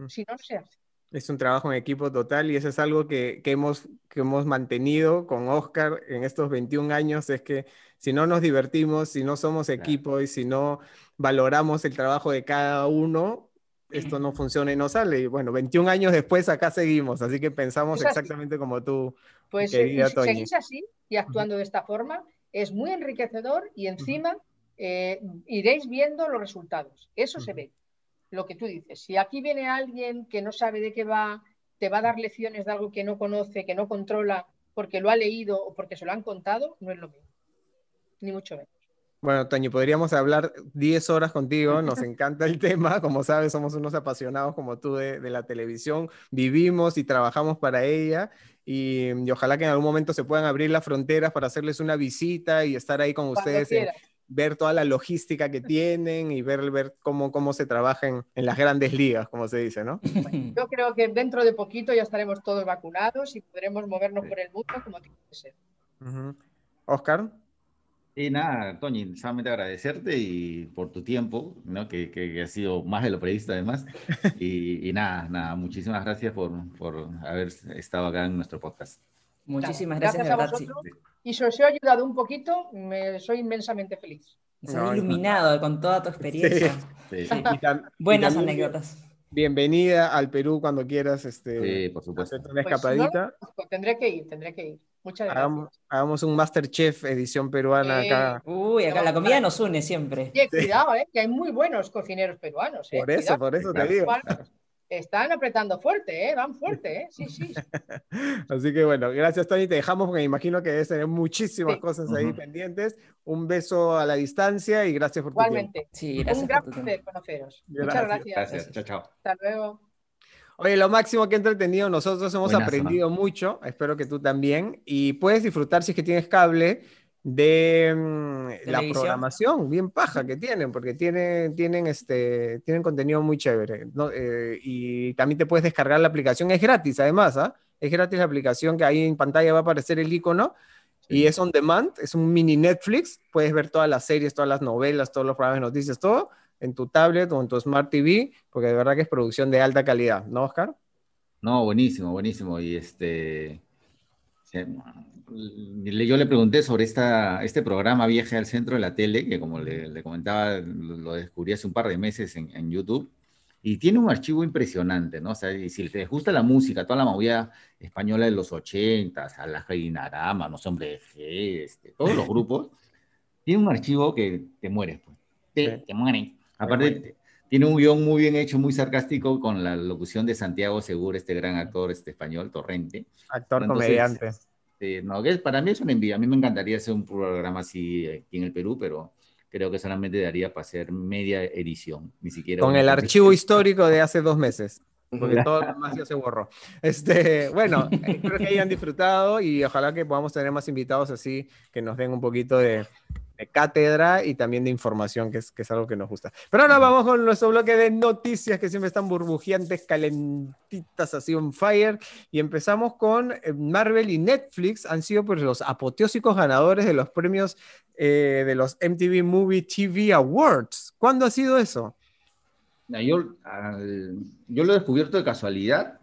Si no, no se hace. Es un trabajo en equipo total y eso es algo que, hemos, que hemos mantenido con Oscar en estos 21 años, es que si no nos divertimos, si no somos equipo y si no valoramos el trabajo de cada uno, esto no funciona y no sale. Y bueno, 21 años después acá seguimos, así que pensamos exactamente como tú. Pues eh, si seguís así y actuando de esta forma, es muy enriquecedor y encima eh, iréis viendo los resultados. Eso se ve lo que tú dices. Si aquí viene alguien que no sabe de qué va, te va a dar lecciones de algo que no conoce, que no controla, porque lo ha leído o porque se lo han contado, no es lo mismo. Ni mucho menos. Bueno, Toño, podríamos hablar 10 horas contigo, nos encanta el tema, como sabes, somos unos apasionados como tú de, la televisión, vivimos y trabajamos para ella y, ojalá que en algún momento se puedan abrir las fronteras para hacerles una visita y estar ahí con ustedes en, ver toda la logística que tienen y ver, ver cómo, cómo se trabaja en, las grandes ligas, como se dice, ¿no? yo creo que dentro de poquito ya estaremos todos vacunados y podremos movernos por el mundo como tiene que ser. Oscar. Y nada, Toñi, solamente agradecerte y por tu tiempo, ¿no? que, que, ha sido más de lo previsto además. Y, y nada, nada, muchísimas gracias por, por haber estado acá en nuestro podcast. Muchísimas gracias, gracias a vosotros. Y si os he ayudado un poquito, me soy inmensamente feliz. Se ha iluminado con toda tu experiencia. Buenas anécdotas. bienvenida al Perú cuando quieras. Este, sí, por supuesto. Hacer una pues escapadita. tendré que ir, tendré que ir. Muchas gracias. Hagamos, un Masterchef edición peruana acá. Uy, acá la comida nos une siempre. cuidado, ¿eh? que hay muy buenos cocineros peruanos. ¿eh? Por eso, por eso te digo. Están apretando fuerte, ¿eh? van fuerte, ¿eh? sí, sí. Así que bueno, gracias Tony, te dejamos porque me imagino que debes tener muchísimas cosas ahí pendientes. Un beso a la distancia y gracias por tu Igualmente. Sí, gracias Un gran placer conoceros. Muchas gracias. Gracias, chao, chao. Hasta luego. Oye, lo máximo que he entretenido, nosotros hemos aprendido mucho, espero que tú también, y puedes disfrutar si es que tienes cable de mm, la programación bien paja que tienen, porque tienen, tienen, este, tienen contenido muy chévere. Eh, y también te puedes descargar la aplicación, es gratis además, ¿ah? es gratis la aplicación que ahí en pantalla va a aparecer el icono y es on demand, es un mini Netflix, puedes ver todas las series, todas las novelas, todos los programas de noticias, todo en tu tablet o en tu Smart TV, porque de verdad que es producción de alta calidad, ¿no, Oscar? No, buenísimo, buenísimo. Y este, yo le pregunté sobre esta, este programa Viaje al Centro de la Tele, que como le, comentaba, lo descubrí hace un par de meses en, en, YouTube, y tiene un archivo impresionante, ¿no? O sea, si te gusta la música, toda la movida española de los 80, a la Dinarama, no hombre, este, todos los grupos, tiene un archivo que te mueres, pues. Te, te mueren. Aparte, tiene un guion muy bien hecho, muy sarcástico, con la locución de Santiago Segura, este gran actor este español, Torrente. Actor comediante. no, que para mí es una envidia. A mí me encantaría hacer un programa así aquí en el Perú, pero creo que solamente daría para hacer media edición, ni siquiera. Con el archivo histórico de hace dos meses. Porque todo lo demás ya se borró. Este, bueno, espero que hayan disfrutado y ojalá que podamos tener más invitados así que nos den un poquito de, cátedra y también de información, que es, que es algo que nos gusta. Pero ahora vamos con nuestro bloque de noticias que siempre están burbujeantes, calentitas, así on fire. Y empezamos con eh, Marvel y Netflix, han sido pues los apoteósicos ganadores de los premios eh, de los MTV Movie TV Awards. ¿Cuándo ha sido eso? Yo, yo lo he descubierto de casualidad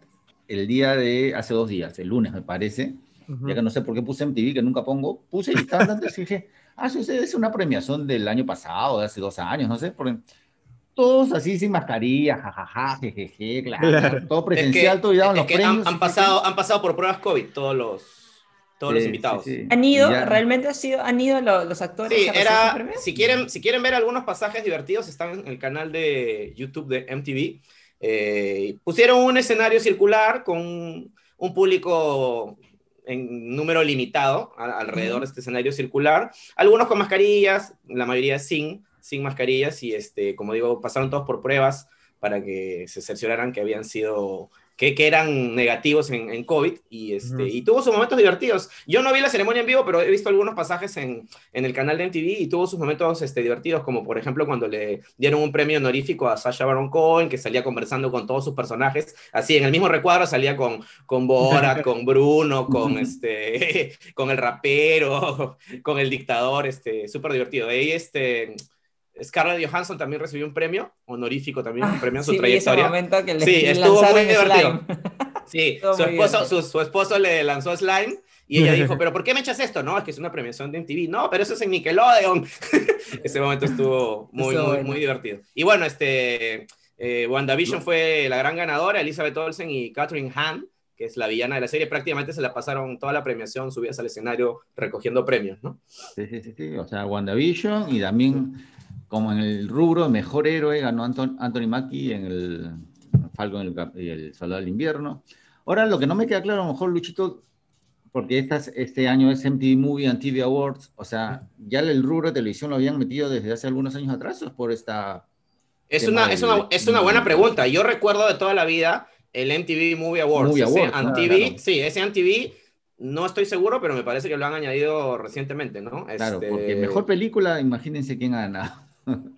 el día de hace dos días, el lunes me parece, ya que no sé por qué puse MTV, que nunca pongo, puse y estaba hablando y dije, Ah, eso es una premiación del año pasado, de hace dos años, no sé, porque todos así sin mascarilla, jajaja, jejeje, claro, todo presencial, todo los premios. Han, pasado, han pasado por pruebas COVID todos los, todos los invitados. ¿Han ido? ¿Realmente ha sido, han ido los, actores? Sí, era, si quieren, si quieren ver algunos pasajes divertidos, están en el canal de YouTube de MTV. Eh, pusieron un escenario circular con un público en número limitado alrededor de este escenario circular. Algunos con mascarillas, la mayoría sin, sin mascarillas y, este, como digo, pasaron todos por pruebas para que se cercioraran que habían sido que, eran negativos en, en COVID y, este, y tuvo sus momentos divertidos. Yo no vi la ceremonia en vivo, pero he visto algunos pasajes en, en el canal de MTV y tuvo sus momentos este, divertidos, como por ejemplo cuando le dieron un premio honorífico a Sasha Baron Cohen, que salía conversando con todos sus personajes, así en el mismo recuadro salía con, con Bora, con Bruno, con, este, con el rapero, con el dictador, este, súper divertido. De ahí, este Scarlett Johansson también recibió un premio honorífico también, un ah, premio en su trayectoria. sí, estuvo muy divertido. Sí, su esposo, su, esposo, le lanzó slime y ella dijo, pero ¿por qué me echas esto? No, es que es una premiación de MTV. No, pero eso es en Nickelodeon. Ese momento estuvo muy, muy, muy divertido. Y bueno, este, eh, WandaVision fue la gran ganadora, Elizabeth Olsen y Catherine Hahn, que es la villana de la serie, prácticamente se la pasaron toda la premiación subidas al escenario recogiendo premios, ¿no? Sí, sí, sí, sí. o sea, WandaVision y también como en el rubro Mejor Héroe ganó Anthony Mackie en el Falcon y el, Soldado del Invierno. Ahora, lo que no me queda claro, a lo mejor, Luchito, porque estas, este año es MTV Movie and TV Awards, o sea, ¿ya el rubro de televisión lo habían metido desde hace algunos años atrás o es por esta... Es una, es, una, es una buena pregunta. Yo recuerdo de toda la vida el MTV Movie Awards. ese Sí, ese MTV no estoy seguro, pero me parece que lo han añadido recientemente, ¿no? Claro, porque este, mejor película, imagínense quién ha ganado.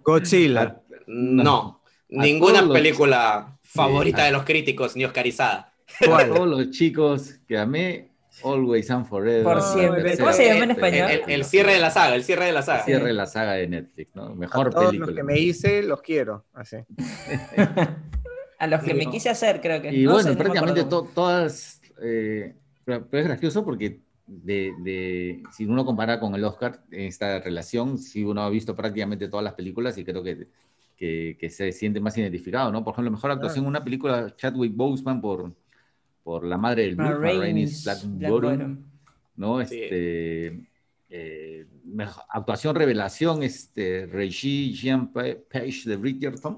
Godzilla. No, ninguna película favorita de los críticos ni oscarizada. Todos los chicos que amé, Always and Forever. Por siempre. ¿Cómo se llama en español? El, cierre de la saga, el cierre de la saga. El cierre de la saga de Netflix, ¿no? Mejor a todos Los que me hice, los quiero. Así. a los que me quise hacer, creo que. Y bueno, prácticamente todas. Eh, pero es gracioso porque de, si uno compara con el Oscar esta relación, si uno ha visto prácticamente todas las películas y creo que, que, se siente más identificado, ¿no? Por ejemplo, mejor actuación en una película, Chadwick Boseman por, por la madre del Blue, Rainey's Black, ¿no? Este, eh, actuación revelación, este, Reggie Jean Page de Bridgerton.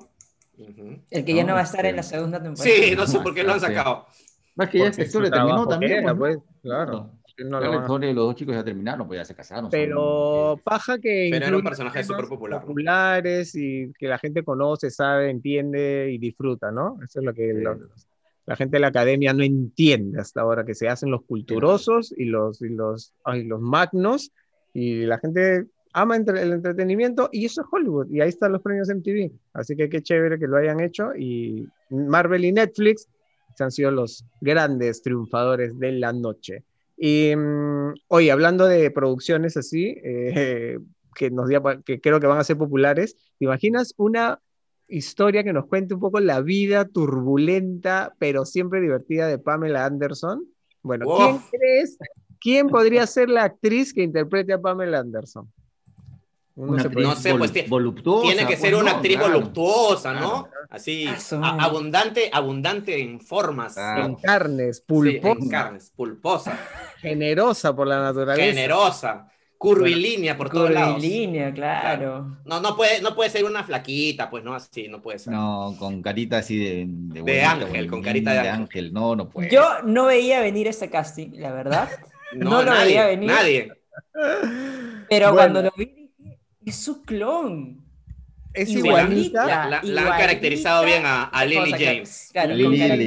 El que ya no va a estar en la segunda temporada. Sí, no sé por qué lo han sacado. Más que ya historia terminó también. Pues, pues, claro. No la historia de los dos chicos ya terminaron, pues ya se casaron. Pero paja que. Pero era un personaje súper popular. Populares y que la gente conoce, sabe, entiende y disfruta, ¿no? Eso es lo que la gente de la academia no entiende hasta ahora, que se hacen los culturosos y los, y los, ay, los magnos y la gente ama el entretenimiento y eso es Hollywood y ahí están los premios MTV. Así que qué chévere que lo hayan hecho y Marvel y Netflix han sido los grandes triunfadores de la noche. Y mm, hoy hablando de producciones así, eh, que, nos, que creo que van a ser populares, ¿te imaginas una historia que nos cuente un poco la vida turbulenta, pero siempre divertida de Pamela Anderson? Bueno, ¿quién crees? ¿Quién podría ser la actriz que interprete a Pamela Anderson? No sé, pues voluptuosa, tiene que ser pues, una actriz voluptuosa, ¿no? Así, abundante, abundante en formas. En carnes, pulposa. en carnes, pulposa. Generosa por la naturaleza. Generosa. Curvilínea por todos lados. Curvilínea, claro. No, no puede, no puede ser una flaquita, pues no, así, no puede ser. No, con carita así de... De, ángel, con carita de, ángel. No, no puede. Yo no veía venir este casting, la verdad. no, lo veía venir. Nadie. Pero cuando lo vi es su clon. Es igualita. La, han caracterizado bien a, Lily James. Claro, Lily, James.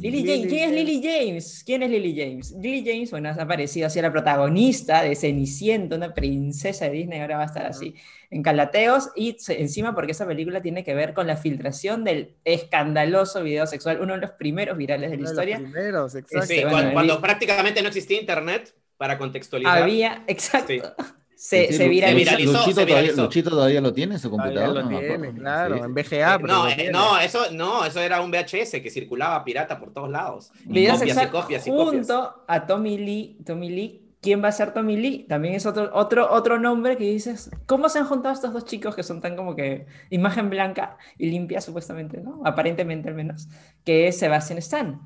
Lily James. ¿Quién es Lily James? ¿Quién es Lily James? Lily James, bueno, ha aparecido así la protagonista de Cenicienta, una princesa de Disney, ahora va a estar así en Calateos. Y encima porque esa película tiene que ver con la filtración del escandaloso video sexual, uno de los primeros virales de la historia. Los primeros, exacto. Sí, cuando, prácticamente no existía internet, para contextualizar. Había, exacto se, se, viralizó. Luchito, todavía, Luchito, todavía, lo tiene en su computadora. Lo tiene, claro, en VGA. no, eh, no, eso, no, eso era un VHS que circulaba pirata por todos lados. Videos copias y copias y junto a Tommy Lee, Tommy Lee, ¿quién va a ser Tommy Lee? También es otro, otro, otro nombre que dices, ¿cómo se han juntado estos dos chicos que son tan como que imagen blanca y limpia supuestamente, ¿no? Aparentemente al menos, que es Sebastian Stan.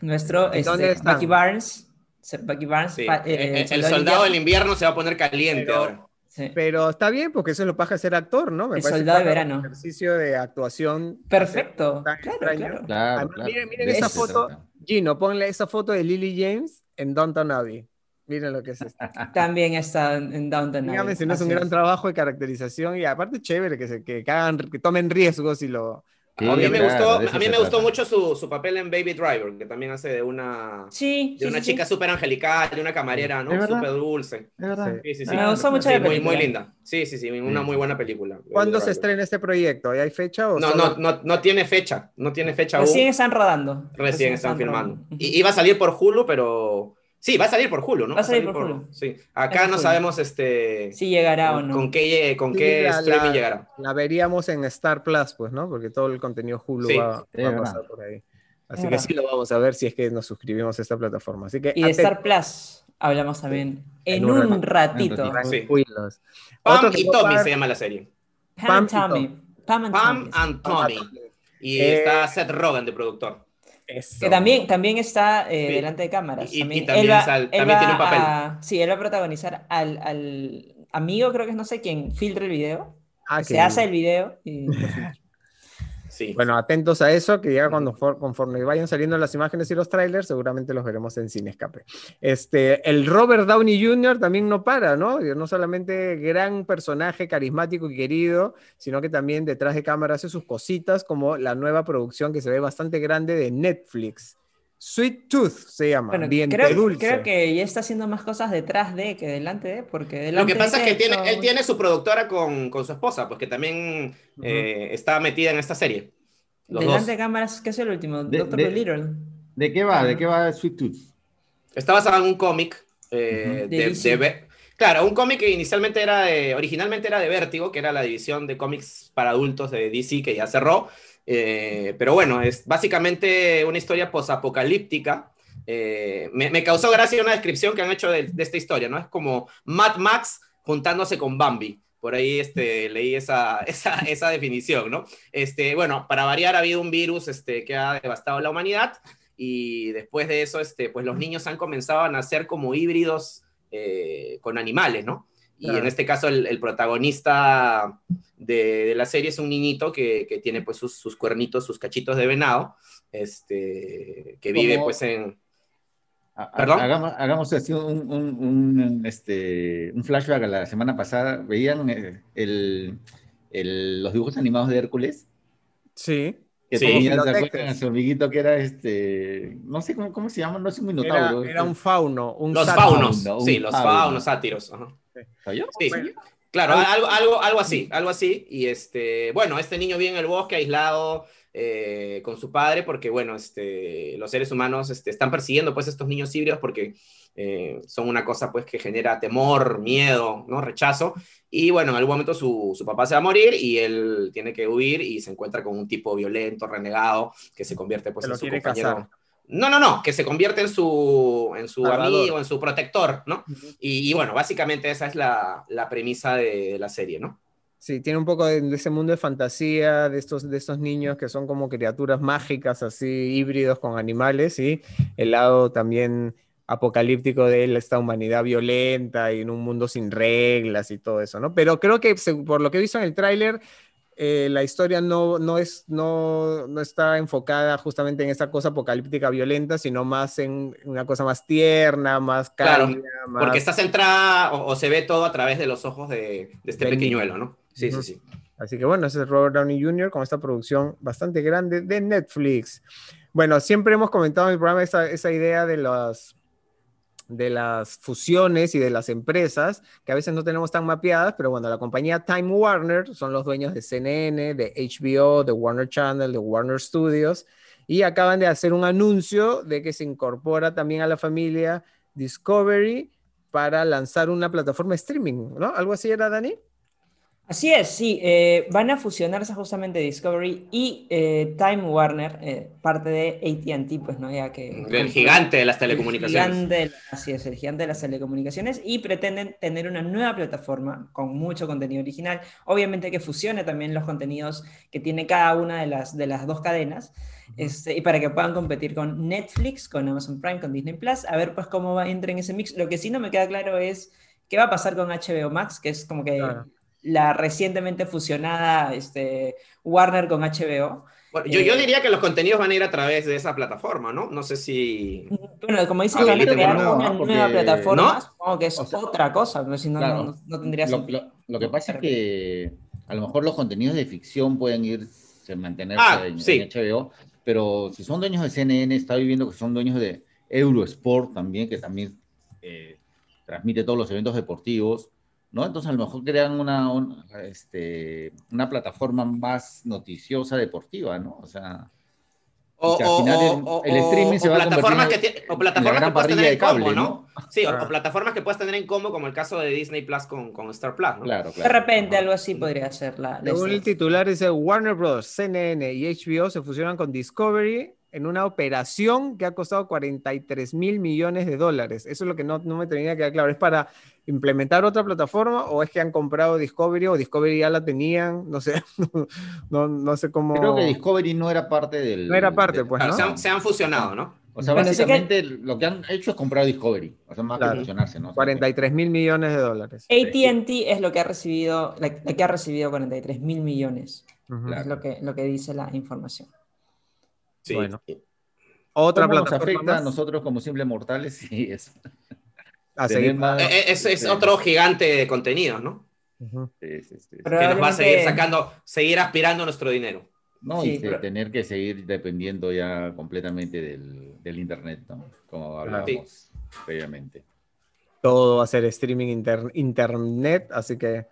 Nuestro este, Bucky Barnes Bucky Barnes. Eh, eh, el, soldado del invierno se va a poner caliente ahora. Pero está bien, porque eso es lo paja ser actor, ¿no? Me el soldado de verano. Un ejercicio de actuación. Perfecto. Claro, claro. miren, esa foto. Gino, ponle esa foto de Lily James en Downton Abbey. Miren lo que es esto. También está en Downton Abbey. Dígame si no es un gran trabajo de caracterización y aparte chévere que, se, que, hagan, que tomen riesgos y lo, a mí, me, gustó, a mí me gustó mucho su, su, papel en Baby Driver, que también hace de una, sí, de una chica súper angelical, de una camarera, ¿no? Súper dulce. Sí, sí, sí. Me gustó mucho la muy, muy, linda. Sí, sí, sí, una muy buena película. ¿Cuándo se estrena este proyecto? ¿Hay fecha? O no, no, no, no tiene fecha. No tiene fecha Recién están rodando. Recién, están, filmando. Y, iba a salir por Hulu, pero Sí, va a salir por Hulu, ¿no? Va a salir, por, Hulu. Sí. Acá no sabemos este. Si llegará o no. Con qué, con qué streaming llegará. La veríamos en Star Plus, pues, ¿no? Porque todo el contenido Hulu va, a pasar por ahí. Así que sí lo vamos a ver si es que nos suscribimos a esta plataforma. Así que, y de Star Plus hablamos también en, un, ratito. Sí. Pam y Tommy se llama la serie. Pam, and Tommy. Pam and Tommy. Y está Seth Rogen de productor. Que también, también está eh, delante de cámaras. Y también, tiene un papel. sí, él va a protagonizar al, al, amigo, creo que es no sé quién, filtra el video. Ah, se hace el video y Bueno, atentos a eso, que ya cuando conforme vayan saliendo las imágenes y los trailers, seguramente los veremos en Cine Escape. Este, el Robert Downey Jr. también no para, ¿no? No solamente gran personaje carismático y querido, sino que también detrás de cámara hace sus cositas, como la nueva producción que se ve bastante grande de Netflix. Sweet Tooth se llama, bien creo, dulce. Creo que ya está haciendo más cosas detrás de que delante de, porque Lo que pasa es que tiene, él tiene su productora con, con su esposa, pues que también eh, está metida en esta serie. delante de cámaras, ¿qué es el último? Doctor Little. ¿De qué va? ¿De qué va Sweet Tooth? Está basado en un cómic eh, de, Claro, un cómic que inicialmente era de, originalmente era de Vértigo, que era la división de cómics para adultos de DC que ya cerró. Eh, pero bueno, es básicamente una historia posapocalíptica. Eh, me, causó gracia una descripción que han hecho de, esta historia, ¿no? Es como Mad Max juntándose con Bambi. por ahí este, leí esa, esa, esa, definición, ¿no? Este, bueno, para variar, ha habido un virus este, que ha devastado la humanidad y después de eso, este, pues los niños han comenzado a nacer como híbridos eh, con animales, ¿no? Y en este caso el, protagonista de, la serie es un niñito que, que tiene pues sus, sus, cuernitos, sus cachitos de venado, este, que vive pues en... ¿Perdón? Hagamos, hagamos así un, un, este, un flashback a la semana pasada. ¿Veían eh, el, el, los dibujos animados de Hércules? Sí. Que sí, tenía, a su amiguito que era este, no sé cómo, cómo se llama, no es un minotauro. Era, un fauno, un Los faunos, sí, los faunos, sátiros. Ajá. Sí. Claro, algo, algo, algo así, algo así. Y este, bueno, este niño vive en el bosque aislado eh, con su padre porque, bueno, este, los seres humanos este, están persiguiendo pues estos niños híbridos porque eh, son una cosa pues que genera temor, miedo, ¿no? Rechazo. Y bueno, en algún momento su, su, papá se va a morir y él tiene que huir y se encuentra con un tipo violento, renegado, que se convierte pues en su compañero. No, no, no, que se convierte en su, en su amigo, en su protector, ¿no? y, bueno, básicamente esa es la, la premisa de, la serie, ¿no? Sí, tiene un poco de, ese mundo de fantasía, de estos, de estos niños que son como criaturas mágicas, así híbridos con animales, y el lado también apocalíptico de esta humanidad violenta y en un mundo sin reglas y todo eso, ¿no? Pero creo que por lo que he visto en el tráiler, eh, la historia no, no, es, no, no, está enfocada justamente en esta cosa apocalíptica violenta, sino más en una cosa más tierna, más cálida. Claro, porque está centrada o, se ve todo a través de los ojos de, este pequeñuelo, ¿no? Sí, sí, sí. Así que bueno, ese es Robert Downey Jr. con esta producción bastante grande de Netflix. Bueno, siempre hemos comentado en el programa esa, esa idea de los de las fusiones y de las empresas que a veces no tenemos tan mapeadas, pero bueno, la compañía Time Warner son los dueños de CNN, de HBO, de Warner Channel, de Warner Studios, y acaban de hacer un anuncio de que se incorpora también a la familia Discovery para lanzar una plataforma streaming, ¿no? ¿Algo así era, Dani? Así es, sí, eh, van a fusionarse justamente Discovery y eh, Time Warner, eh, parte de ATT, pues no, ya que... El gigante de las telecomunicaciones. Gigante, así es, el gigante de las telecomunicaciones y pretenden tener una nueva plataforma con mucho contenido original, obviamente que fusione también los contenidos que tiene cada una de las, de las dos cadenas, este, y para que puedan competir con Netflix, con Amazon Prime, con Disney Plus, a ver pues cómo va, entra en ese mix. Lo que sí no me queda claro es qué va a pasar con HBO Max, que es como que la recientemente fusionada este, Warner con HBO. Bueno, yo, yo, eh, diría que los contenidos van a ir a través de esa plataforma, ¿no? No sé si... Bueno, como dice que una nueva plataforma, supongo que es otra cosa, no, si no, no, tendría lo, Lo, que pasa es que a lo mejor los contenidos de ficción pueden ir a mantenerse ah, en, sí. HBO, pero si son dueños de CNN, está viviendo que son dueños de Eurosport también, que también eh, transmite todos los eventos deportivos. ¿No? Entonces a lo mejor crean una, este, una plataforma más noticiosa deportiva, ¿no? O sea... O, el, streaming se va plataformas a que o plataformas que puedes tener en cable, ¿no? Sí, o, plataformas que puedes tener en combo, como el caso de Disney Plus con, con Star Plus, ¿no? Claro, claro. De repente algo así podría ser la... Según el titular dice Warner Bros., CNN y HBO se fusionan con Discovery en una operación que ha costado 43 mil millones de dólares. Eso es lo que no, no me tenía que quedar claro. ¿Es para implementar otra plataforma o es que han comprado Discovery o Discovery ya la tenían? No sé, no, no, sé cómo... Creo que Discovery no era parte del... No era parte, pues, ¿no? Se han, fusionado, ¿no? O sea, básicamente lo que han hecho es comprar Discovery, o sea, más que fusionarse, ¿no? 43 mil millones de dólares. ATT es lo que ha recibido, la, que ha recibido 43 mil millones. Es lo que, lo que dice la información. Sí. Bueno. Otra ¿Cómo plataforma nos afecta a nosotros como simples mortales? Sí, es. Eh, eh, es, otro gigante de contenidos, ¿no? sí, sí, sí. Que nos va a seguir sacando, seguir aspirando nuestro dinero. No, y tener que seguir dependiendo ya completamente del, del Internet, ¿no? Como hablábamos previamente. Todo va a ser streaming internet, así que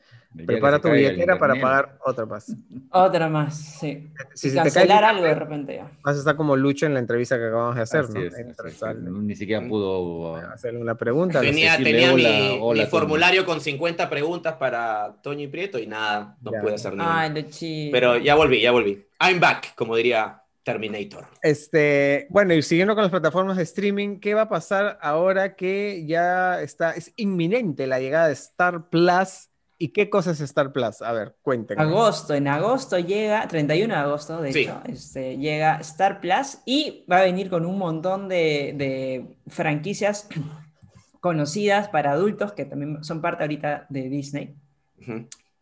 Prepara tu billetera para pagar otra más. Otra más, sí. Si cancelar algo de repente ya. Vas a estar como Lucho en la entrevista que acabamos de hacer, ¿no? Ni siquiera pudo hacerle una pregunta. Tenía, tenía mi, formulario con 50 preguntas para Toño y Prieto y nada, no pude hacer nada. Pero ya volví, ya volví. I'm back, como diría Terminator. Este, bueno, y siguiendo con las plataformas de streaming, ¿qué va a pasar ahora que ya está, es inminente la llegada de Star Plus ¿Y qué cosa es Star Plus? A ver, cuéntenme. Agosto, en agosto llega, 31 de agosto, de hecho, este, llega Star Plus y va a venir con un montón de, franquicias conocidas para adultos que también son parte ahorita de Disney.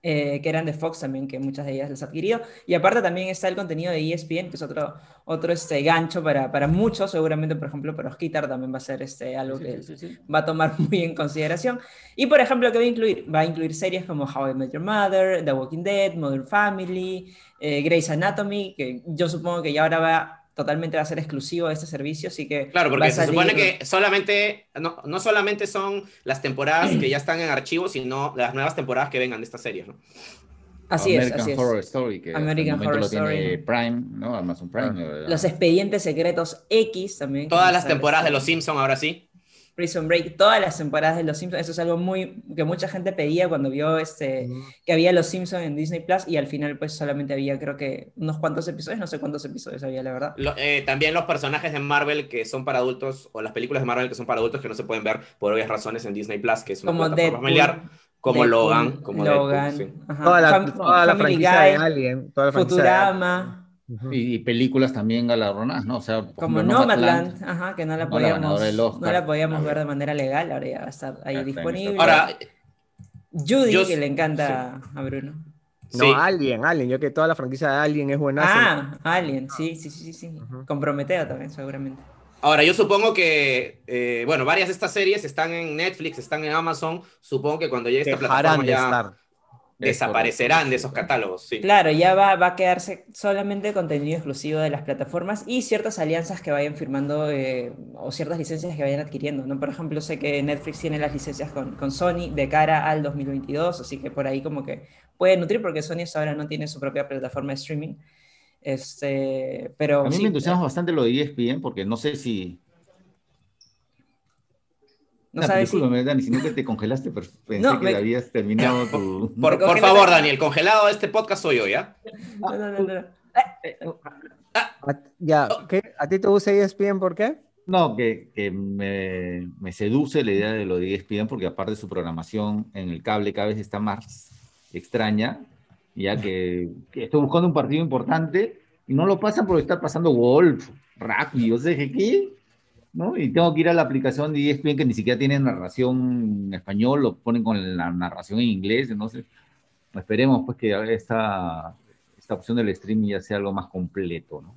Eh, que eran de Fox también, que muchas de ellas les ha adquirido. Y aparte también está el contenido de ESPN, que es otro, otro este, gancho para, para muchos, seguramente, por ejemplo, para Osquitar también va a ser este, algo que va a tomar muy en consideración. Y, por ejemplo, ¿qué va a incluir? Va a incluir series como How I Met Your Mother, The Walking Dead, Modern Family, eh, Grey's Anatomy, que yo supongo que ya ahora va totalmente va a ser exclusivo de este servicio, así que... Claro, porque se supone que solamente, no, no, solamente son las temporadas que ya están en archivo, sino las nuevas temporadas que vengan de estas series, ¿no? Así es, así Horror Story, que American Horror lo tiene Prime, ¿no? Amazon Prime. Los expedientes secretos X también. Todas las temporadas de Los Simpsons ahora sí. Prison Break, todas las temporadas de Los Simpsons, eso es algo muy que mucha gente pedía cuando vio este que había Los Simpsons en Disney Plus y al final pues solamente había creo que unos cuantos episodios, no sé cuántos episodios había la verdad. Eh, también los personajes de Marvel que son para adultos o las películas de Marvel que son para adultos que no se pueden ver por obvias razones en Disney Plus, que es una como plataforma familiar. Como Logan, como Logan, Deadpool, Toda la, toda la franquicia de Alien, toda la Futurama y, películas también galardonadas, ¿no? O sea, como Nomadland, ajá, que no la podíamos, no la podíamos ver de manera legal, ahora ya va a estar ahí disponible. Ahora, Judy, que le encanta a Bruno. No, Alien, Alien, yo que toda la franquicia de Alien es buena. Ah, Alien, sí, sí, sí, sí. Comprometeo también, seguramente. Ahora, yo supongo que, eh, bueno, varias de estas series están en Netflix, están en Amazon. Supongo que cuando llegue esta plataforma ya desaparecerán de esos catálogos. Sí. Claro, ya va, va, a quedarse solamente contenido exclusivo de las plataformas y ciertas alianzas que vayan firmando eh, o ciertas licencias que vayan adquiriendo. ¿no? Por ejemplo, sé que Netflix tiene las licencias con, con, Sony de cara al 2022, así que por ahí como que puede nutrir porque Sony ahora no tiene su propia plataforma de streaming. Este, pero a mí me entusiasma bastante lo de ESPN porque no sé si no sabes si... Dani, sino que te congelaste, pero pensé que habías terminado tu... Por, por favor, Dani, el congelado de este podcast soy yo, ¿ya? No, no, no, no. Ah, ya, ¿qué? ¿A ti te gusta ESPN por qué? No, que, que me, me, seduce la idea de lo de ESPN porque aparte de su programación en el cable cada vez está más extraña, ya que, que estoy buscando un partido importante y no lo pasan porque está pasando golf, rugby, o sea, ¿qué? Y tengo que ir a la aplicación de ESPN que ni siquiera tiene narración en español, lo ponen con la narración en inglés, entonces esperemos pues que esta, esta opción del streaming ya sea algo más completo, ¿no?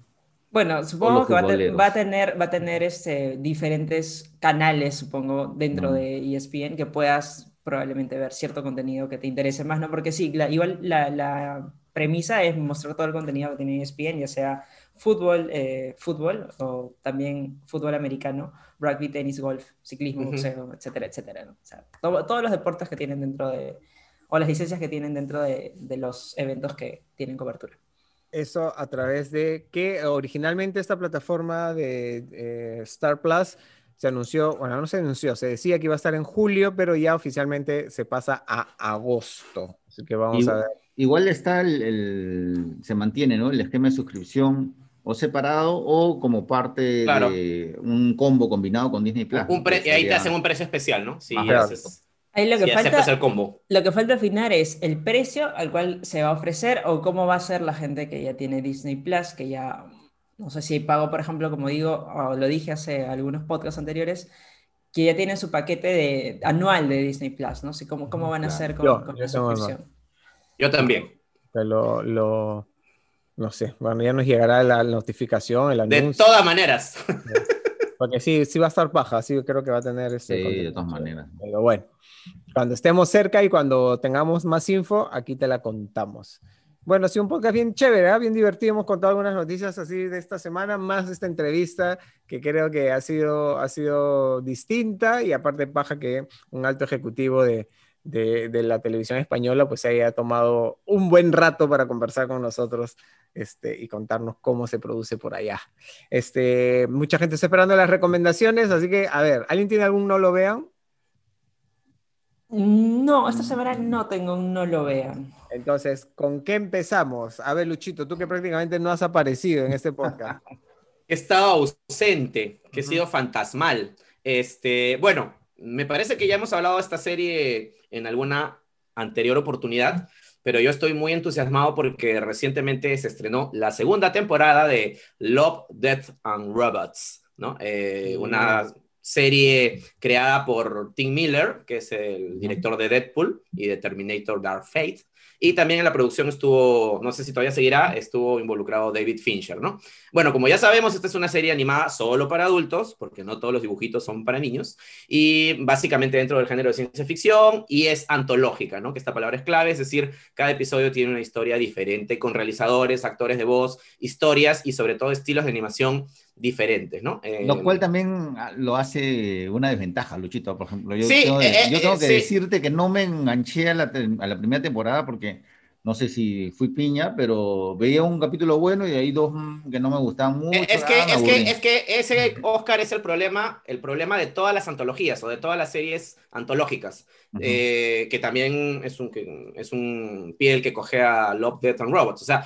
Bueno, supongo que va a, tener, va a tener este, diferentes canales, supongo, dentro de ESPN que puedas probablemente ver cierto contenido que te interese más, ¿no? Porque sí, igual la, la, premisa es mostrar todo el contenido que tiene ESPN, ya sea fútbol, eh, fútbol o también fútbol americano, rugby, tenis, golf, ciclismo, boxeo, etcétera, etcétera. O sea, todos los deportes que tienen dentro de, o las licencias que tienen dentro de, de los eventos que tienen cobertura. Eso a través de que originalmente esta plataforma de eh, Star Plus se anunció, bueno, no se anunció, se decía que iba a estar en julio, pero ya oficialmente se pasa a agosto. Así que vamos a ver. Igual está el, se mantiene, ¿no? El esquema de suscripción o separado o como parte de un combo combinado con Disney Plus. y ahí te hacen un precio especial, ¿no? Sí, ahí lo que falta, el combo. Lo que falta afinar es el precio al cual se va a ofrecer o cómo va a ser la gente que ya tiene Disney Plus, que ya, no sé si pago, por ejemplo, como digo, o lo dije hace algunos podcasts anteriores, que ya tienen su paquete de, anual de Disney Plus, ¿no? sé cómo, cómo van a hacer con, con la suscripción. Yo también. Lo, lo, no sé, bueno, ya nos llegará la notificación, el anuncio. De todas maneras. Porque sí, sí va a estar paja, sí creo que va a tener ese. Sí, de todas maneras. Pero bueno, cuando estemos cerca y cuando tengamos más info, aquí te la contamos. Bueno, sí, un podcast bien chévere, ¿eh? bien divertido. Hemos contado algunas noticias así de esta semana, más esta entrevista que creo que ha sido, ha sido distinta y aparte paja que un alto ejecutivo de, de, la televisión española, pues se haya tomado un buen rato para conversar con nosotros este, y contarnos cómo se produce por allá. Este, mucha gente está esperando las recomendaciones, así que, a ver, ¿alguien tiene algún no lo vean? No, esta semana no tengo un no lo vean. Entonces, ¿con qué empezamos? A ver, Luchito, tú que prácticamente no has aparecido en este podcast. He estado ausente, que he sido fantasmal. Este, bueno, me parece que ya hemos hablado de esta serie en alguna anterior oportunidad, pero yo estoy muy entusiasmado porque recientemente se estrenó la segunda temporada de Love, Death and Robots, ¿no? Eh, una serie creada por Tim Miller, que es el director de Deadpool y de Terminator Dark Fate. Y también en la producción estuvo, no sé si todavía seguirá, estuvo involucrado David Fincher, ¿no? Bueno, como ya sabemos, esta es una serie animada solo para adultos, porque no todos los dibujitos son para niños, y básicamente dentro del género de ciencia ficción, y es antológica, ¿no? Que esta palabra es clave, es decir, cada episodio tiene una historia diferente, con realizadores, actores de voz, historias y sobre todo estilos de animación diferentes, ¿no? lo eh, cual también ah, lo hace una desventaja, Luchito, por ejemplo. Yo tengo, eh, yo tengo que decirte que no me enganché a la, a la primera temporada porque no sé si fui piña, pero veía un capítulo bueno y hay dos mm, que no me gustaban mucho. Es que, es, que, es que ese Oscar es el problema, el problema de todas las antologías o de todas las series antológicas, eh, que también es un, es un piel que coge a Love, Death and Robots. O sea,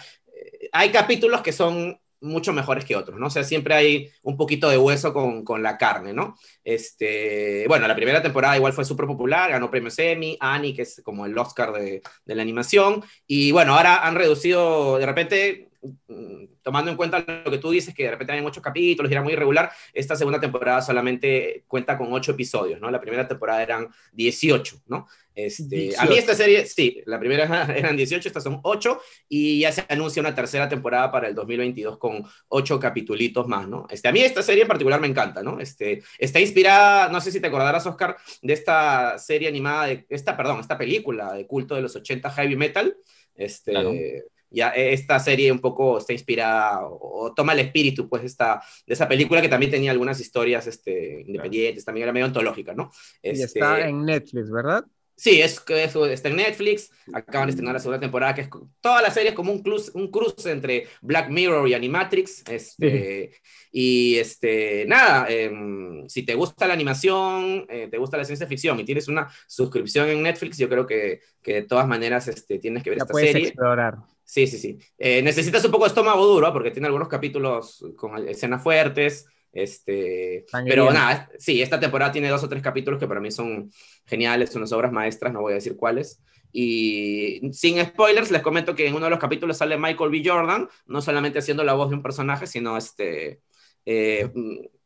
hay capítulos que son mucho mejores que otros, ¿no? O sea, siempre hay un poquito de hueso con, con, la carne, ¿no? Este, bueno, la primera temporada igual fue súper popular, ganó premios Emmy, Annie, que es como el Oscar de, de la animación, y bueno, ahora han reducido, de repente, mm, tomando en cuenta lo que tú dices, que de repente hay muchos capítulos y era muy irregular, esta segunda temporada solamente cuenta con ocho episodios, ¿no? La primera temporada eran 18, ¿no? Este, a mí esta serie, sí, la primera eran 18, estas son 8 y ya se anuncia una tercera temporada para el 2022 con 8 capitulitos más, ¿no? Este, a mí esta serie en particular me encanta, ¿no? Este, está inspirada, no sé si te acordarás, Oscar, de esta serie animada, de esta, perdón, esta película de culto de los 80 Heavy Metal. Este, ya esta serie un poco está inspirada o, toma el espíritu pues esta, de esa película que también tenía algunas historias este, independientes, también era medio antológica, ¿no? y está este, en Netflix, ¿verdad? Sí, es, eso está en Netflix, acaban de estrenar la segunda temporada, que es toda la serie es como un cruce, un cruce entre Black Mirror y Animatrix. Este, Y este, nada, em, si te gusta la animación, eh, te gusta la ciencia ficción y tienes una suscripción en Netflix, yo creo que, que de todas maneras este, tienes que ver esta serie. Explorar. Sí, sí, sí. Eh, necesitas un poco de estómago duro, porque tiene algunos capítulos con escenas fuertes. Este, pero nada, sí, esta temporada tiene dos o tres capítulos que para mí son geniales, son unas obras maestras, no voy a decir cuáles. Y sin spoilers, les comento que en uno de los capítulos sale Michael B. Jordan, no solamente haciendo la voz de un personaje, sino este, eh,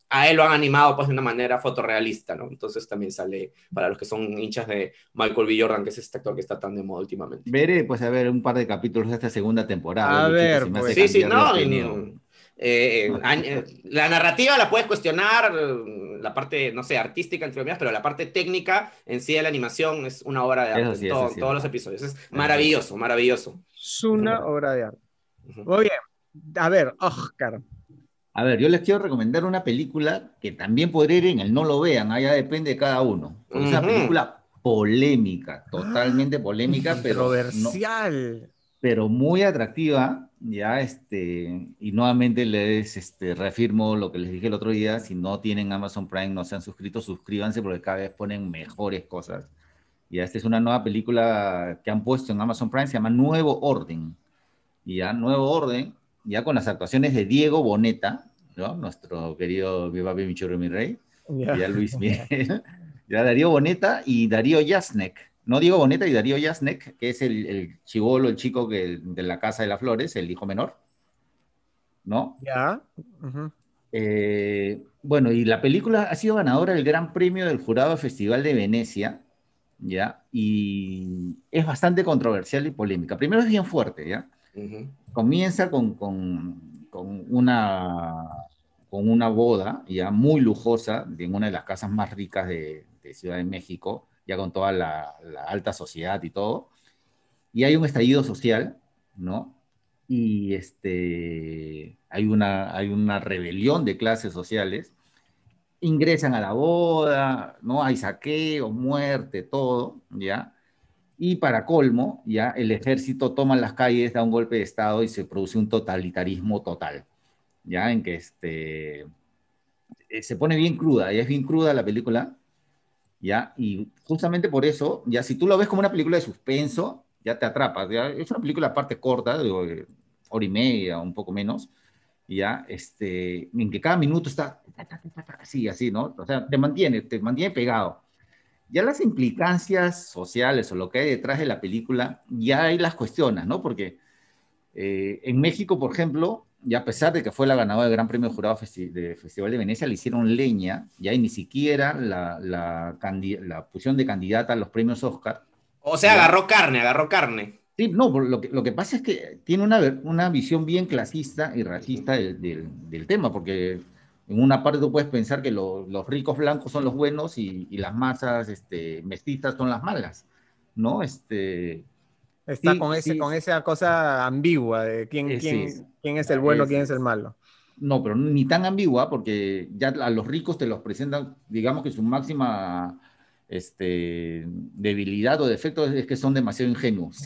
a él lo han animado pues de una manera fotorrealista, ¿no? Entonces también sale para los que son hinchas de Michael B. Jordan, que es este actor que está tan de moda últimamente. Veré, pues a ver, un par de capítulos de esta segunda temporada. A ver, pues, sí, sí, no, eh, eh, la narrativa la puedes cuestionar, la parte, no sé, artística, entre comillas, pero la parte técnica en sí de la animación es una obra de arte, todos los episodios. Es maravilloso, maravilloso. Es una obra de arte. Muy bien. A ver, Oscar. A ver, yo les quiero recomendar una película que también podría ir en el no lo vean, allá depende de cada uno. Es una película polémica, totalmente polémica, pero. Controversial. Pero muy atractiva ya, este, y nuevamente les este, reafirmo lo que les dije el otro día, si no tienen Amazon Prime, no se han suscrito, suscríbanse porque cada vez ponen mejores cosas. Ya, esta es una nueva película que han puesto en Amazon Prime, se llama Nuevo Orden. Ya, Nuevo Orden, ya con las actuaciones de Diego Boneta, ¿no? Nuestro querido Viva Michuro mi rey, ya Luis Miguel, ya Darío Boneta y Darío Jasnek no Diego Boneta y Darío Jasnek, que es el, el chivolo, el chico que, de la Casa de las Flores, el hijo menor. ¿No? Ya. Eh, bueno, y la película ha sido ganadora del Gran Premio del Jurado Festival de Venecia, ¿ya? Y es bastante controversial y polémica. Primero es bien fuerte, ¿ya? Comienza con, con, con, una, con una boda, ya muy lujosa, en una de las casas más ricas de, de Ciudad de México, ya con toda la, alta sociedad y todo, y hay un estallido social, ¿no? Y este, hay, una, hay una rebelión de clases sociales, ingresan a la boda, ¿no? Hay saqueo, muerte, todo, ¿ya? Y para colmo, ya el ejército toma las calles, da un golpe de Estado y se produce un totalitarismo total, ¿ya? En que este, eh, se pone bien cruda, y es bien cruda la película, ¿ya? Y justamente por eso, ya si tú lo ves como una película de suspenso, ya te atrapas, ¿ya? Es una película aparte corta, de hora y media, un poco menos, ¿ya? Este, en que cada minuto está así, así, ¿no? O sea, te mantiene, te mantiene pegado. ya las implicancias sociales o lo que hay detrás de la película, ya ahí las cuestionas, ¿no? Porque eh, en México, por ejemplo, y a pesar de que fue la ganadora del Gran Premio Jurado de Festival de Venecia, le hicieron leña, ya y ni siquiera la, la, la pusieron de candidata a los premios Oscar. O sea, agarró carne, agarró carne. Sí, no, lo que, lo que pasa es que tiene una, una visión bien clasista y racista del, del, tema, porque en una parte tú puedes pensar que los ricos blancos son los buenos y, y, las masas este, mestizas son las malas, ¿no? Este, Está con, ese, con esa cosa ambigua de quién, eh, quién, quién es el bueno, quién es el malo. No, pero ni tan ambigua, porque ya a los ricos te los presentan, digamos que su máxima este, debilidad o defecto es que son demasiado ingenuos.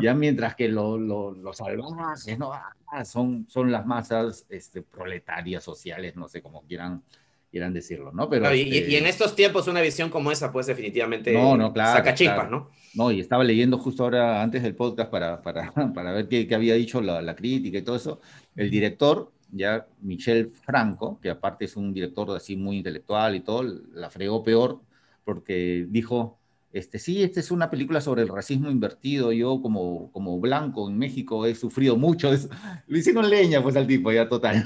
Ya mientras que los salvajes ¿no? Ah, son, son las masas este, proletarias, sociales, no sé cómo quieran, quieran decirlo, ¿no? Pero, y, y, en este estos tiempos una visión como esa, pues definitivamente no, no, claro, saca chispas, ¿no? No, y estaba leyendo justo ahora, antes del podcast, para, para, para ver qué, qué, había dicho la, la crítica y todo eso. El director ya Michel Franco, que aparte es un director así muy intelectual y todo, la fregó peor porque dijo, este, sí, esta es una película sobre el racismo invertido, yo como, como blanco en México he sufrido mucho, eso. le hicieron leña pues al tipo, ya total.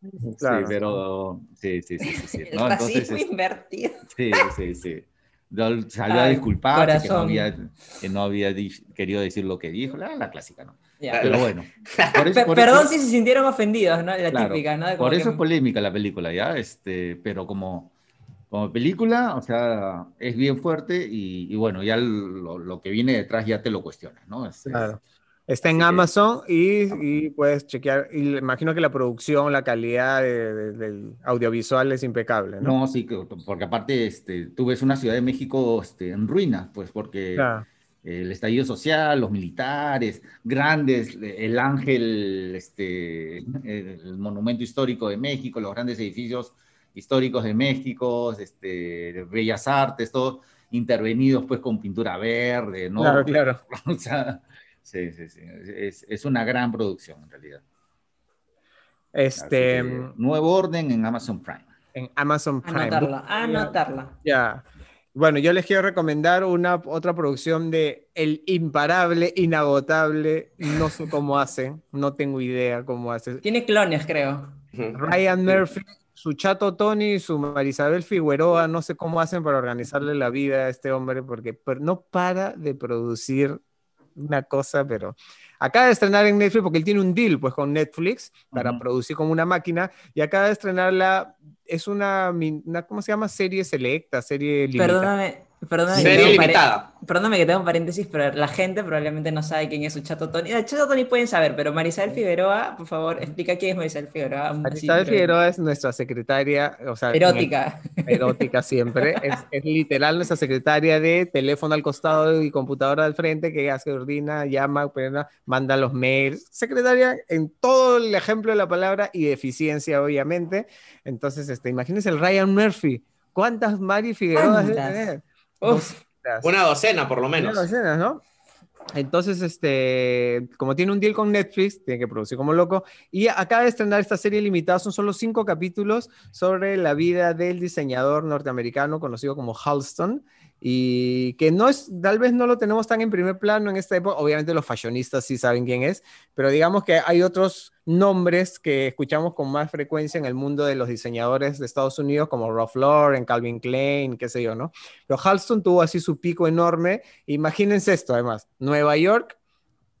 Sí, pero sí, sí, sí, sí. El racismo invertido. Sí, sí, sí. Salió a disculparse que no había, que no había querido decir lo que dijo, la, la clásica, ¿no? Pero bueno. Perdón si se sintieron ofendidos, ¿no? La típica, ¿no? por eso es polémica la película, ¿ya? Este, pero como, como película, o sea, es bien fuerte y, bueno, ya lo, que viene detrás ya te lo cuestionas, ¿no? claro. Está en Amazon y, puedes chequear, y imagino que la producción, la calidad del audiovisual es impecable, ¿no? No, sí, porque aparte este, tú ves una Ciudad de México este, en ruinas, pues porque el estallido social, los militares, grandes, el ángel, este, el monumento histórico de México, los grandes edificios históricos de México, este, bellas artes, todo intervenidos pues con pintura verde, ¿no? Claro, claro. o sea, sí, sí, sí, es, es, una gran producción en realidad. Este... nuevo orden en Amazon Prime. En Amazon Prime. Anotarla, anotarla. Ya. Bueno, yo les quiero recomendar una otra producción de El Imparable, Inagotable. No sé cómo hace, no tengo idea cómo hace. Tiene clones, creo. Ryan Murphy, su chato Tony y su Marisabel Figueroa, no sé cómo hacen para organizarle la vida a este hombre, porque no para de producir una cosa, pero acaba de estrenar en Netflix porque él tiene un deal pues con Netflix para producir como una máquina y acaba de estrenarla es una, una, ¿cómo se llama? Serie selecta, serie limitada. Perdóname, Perdóname, Serie limitada. Perdóname que tengo un paréntesis, pero la gente probablemente no sabe quién es su Chato Tony. El Chato Tony pueden saber, pero Marisabel Figueroa, por favor, explica quién es Marisabel Figueroa. Marisabel Figueroa es nuestra secretaria, o sea, erótica. erótica siempre. es, literal nuestra secretaria de teléfono al costado y computadora al frente que hace ordina, llama, manda los mails. Secretaria en todo el ejemplo de la palabra y eficiencia, obviamente. Entonces, este, imagínense el Ryan Murphy. ¿Cuántas Mari Figueroa debe tener? Una docena, por lo menos. Una docena, ¿no? Entonces, este, como tiene un deal con Netflix, tiene que producir como loco. Y acaba de estrenar esta serie limitada, son solo cinco capítulos sobre la vida del diseñador norteamericano conocido como Halston y que no es, tal vez no lo tenemos tan en primer plano en esta época, obviamente los fashionistas sí saben quién es, pero digamos que hay otros nombres que escuchamos con más frecuencia en el mundo de los diseñadores de Estados Unidos, como Ralph Lauren, Calvin Klein, qué sé yo, ¿no? Pero Halston tuvo así su pico enorme, imagínense esto además, Nueva York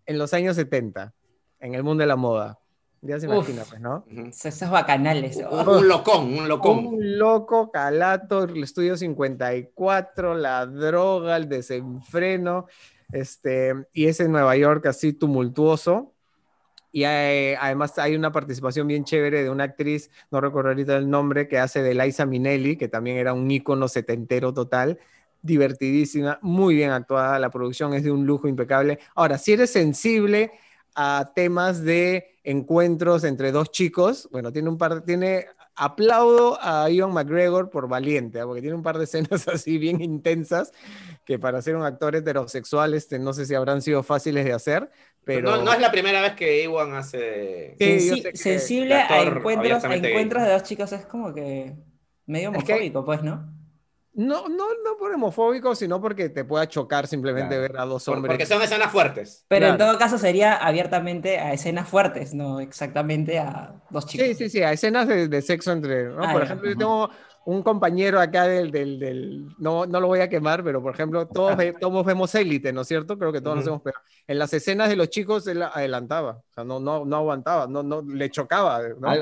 en los años 70, en el mundo de la moda. Ya se imagina, pues, ¿no? Esos bacanales. Un, locón, un locón. Un loco, calato, el estudio 54, la droga, el desenfreno, este, y ese Nueva York así tumultuoso. Y además hay una participación bien chévere de una actriz, no recuerdo ahorita el nombre, que hace de Liza Minnelli, que también era un ícono setentero total divertidísima, muy bien actuada, la producción es de un lujo impecable. Ahora, si eres sensible a temas de encuentros entre dos chicos. Bueno, tiene un par, tiene, aplaudo a Ian McGregor por valiente, ¿ah? porque tiene un par de escenas así bien intensas que para ser un actor heterosexual, este, no sé si habrán sido fáciles de hacer, pero... No, es la primera vez que Iwan hace... sensible a encuentros, a encuentros de dos chicos, es como que medio homofóbico, pues, ¿no? No, no, no por homofóbico, sino porque te pueda chocar simplemente ver a dos hombres. Porque son escenas fuertes. Pero en todo caso sería abiertamente a escenas fuertes, no exactamente a dos chicos. Sí, sí, sí, a escenas de, sexo entre. Ah, por ejemplo, yo tengo un compañero acá del, del, del, no, no lo voy a quemar, pero por ejemplo, todos, todos vemos élite, ¿no es cierto? Creo que todos nos hemos pegado. En las escenas de los chicos él adelantaba, o sea, no, no, no aguantaba, no, no, le chocaba. ¿no?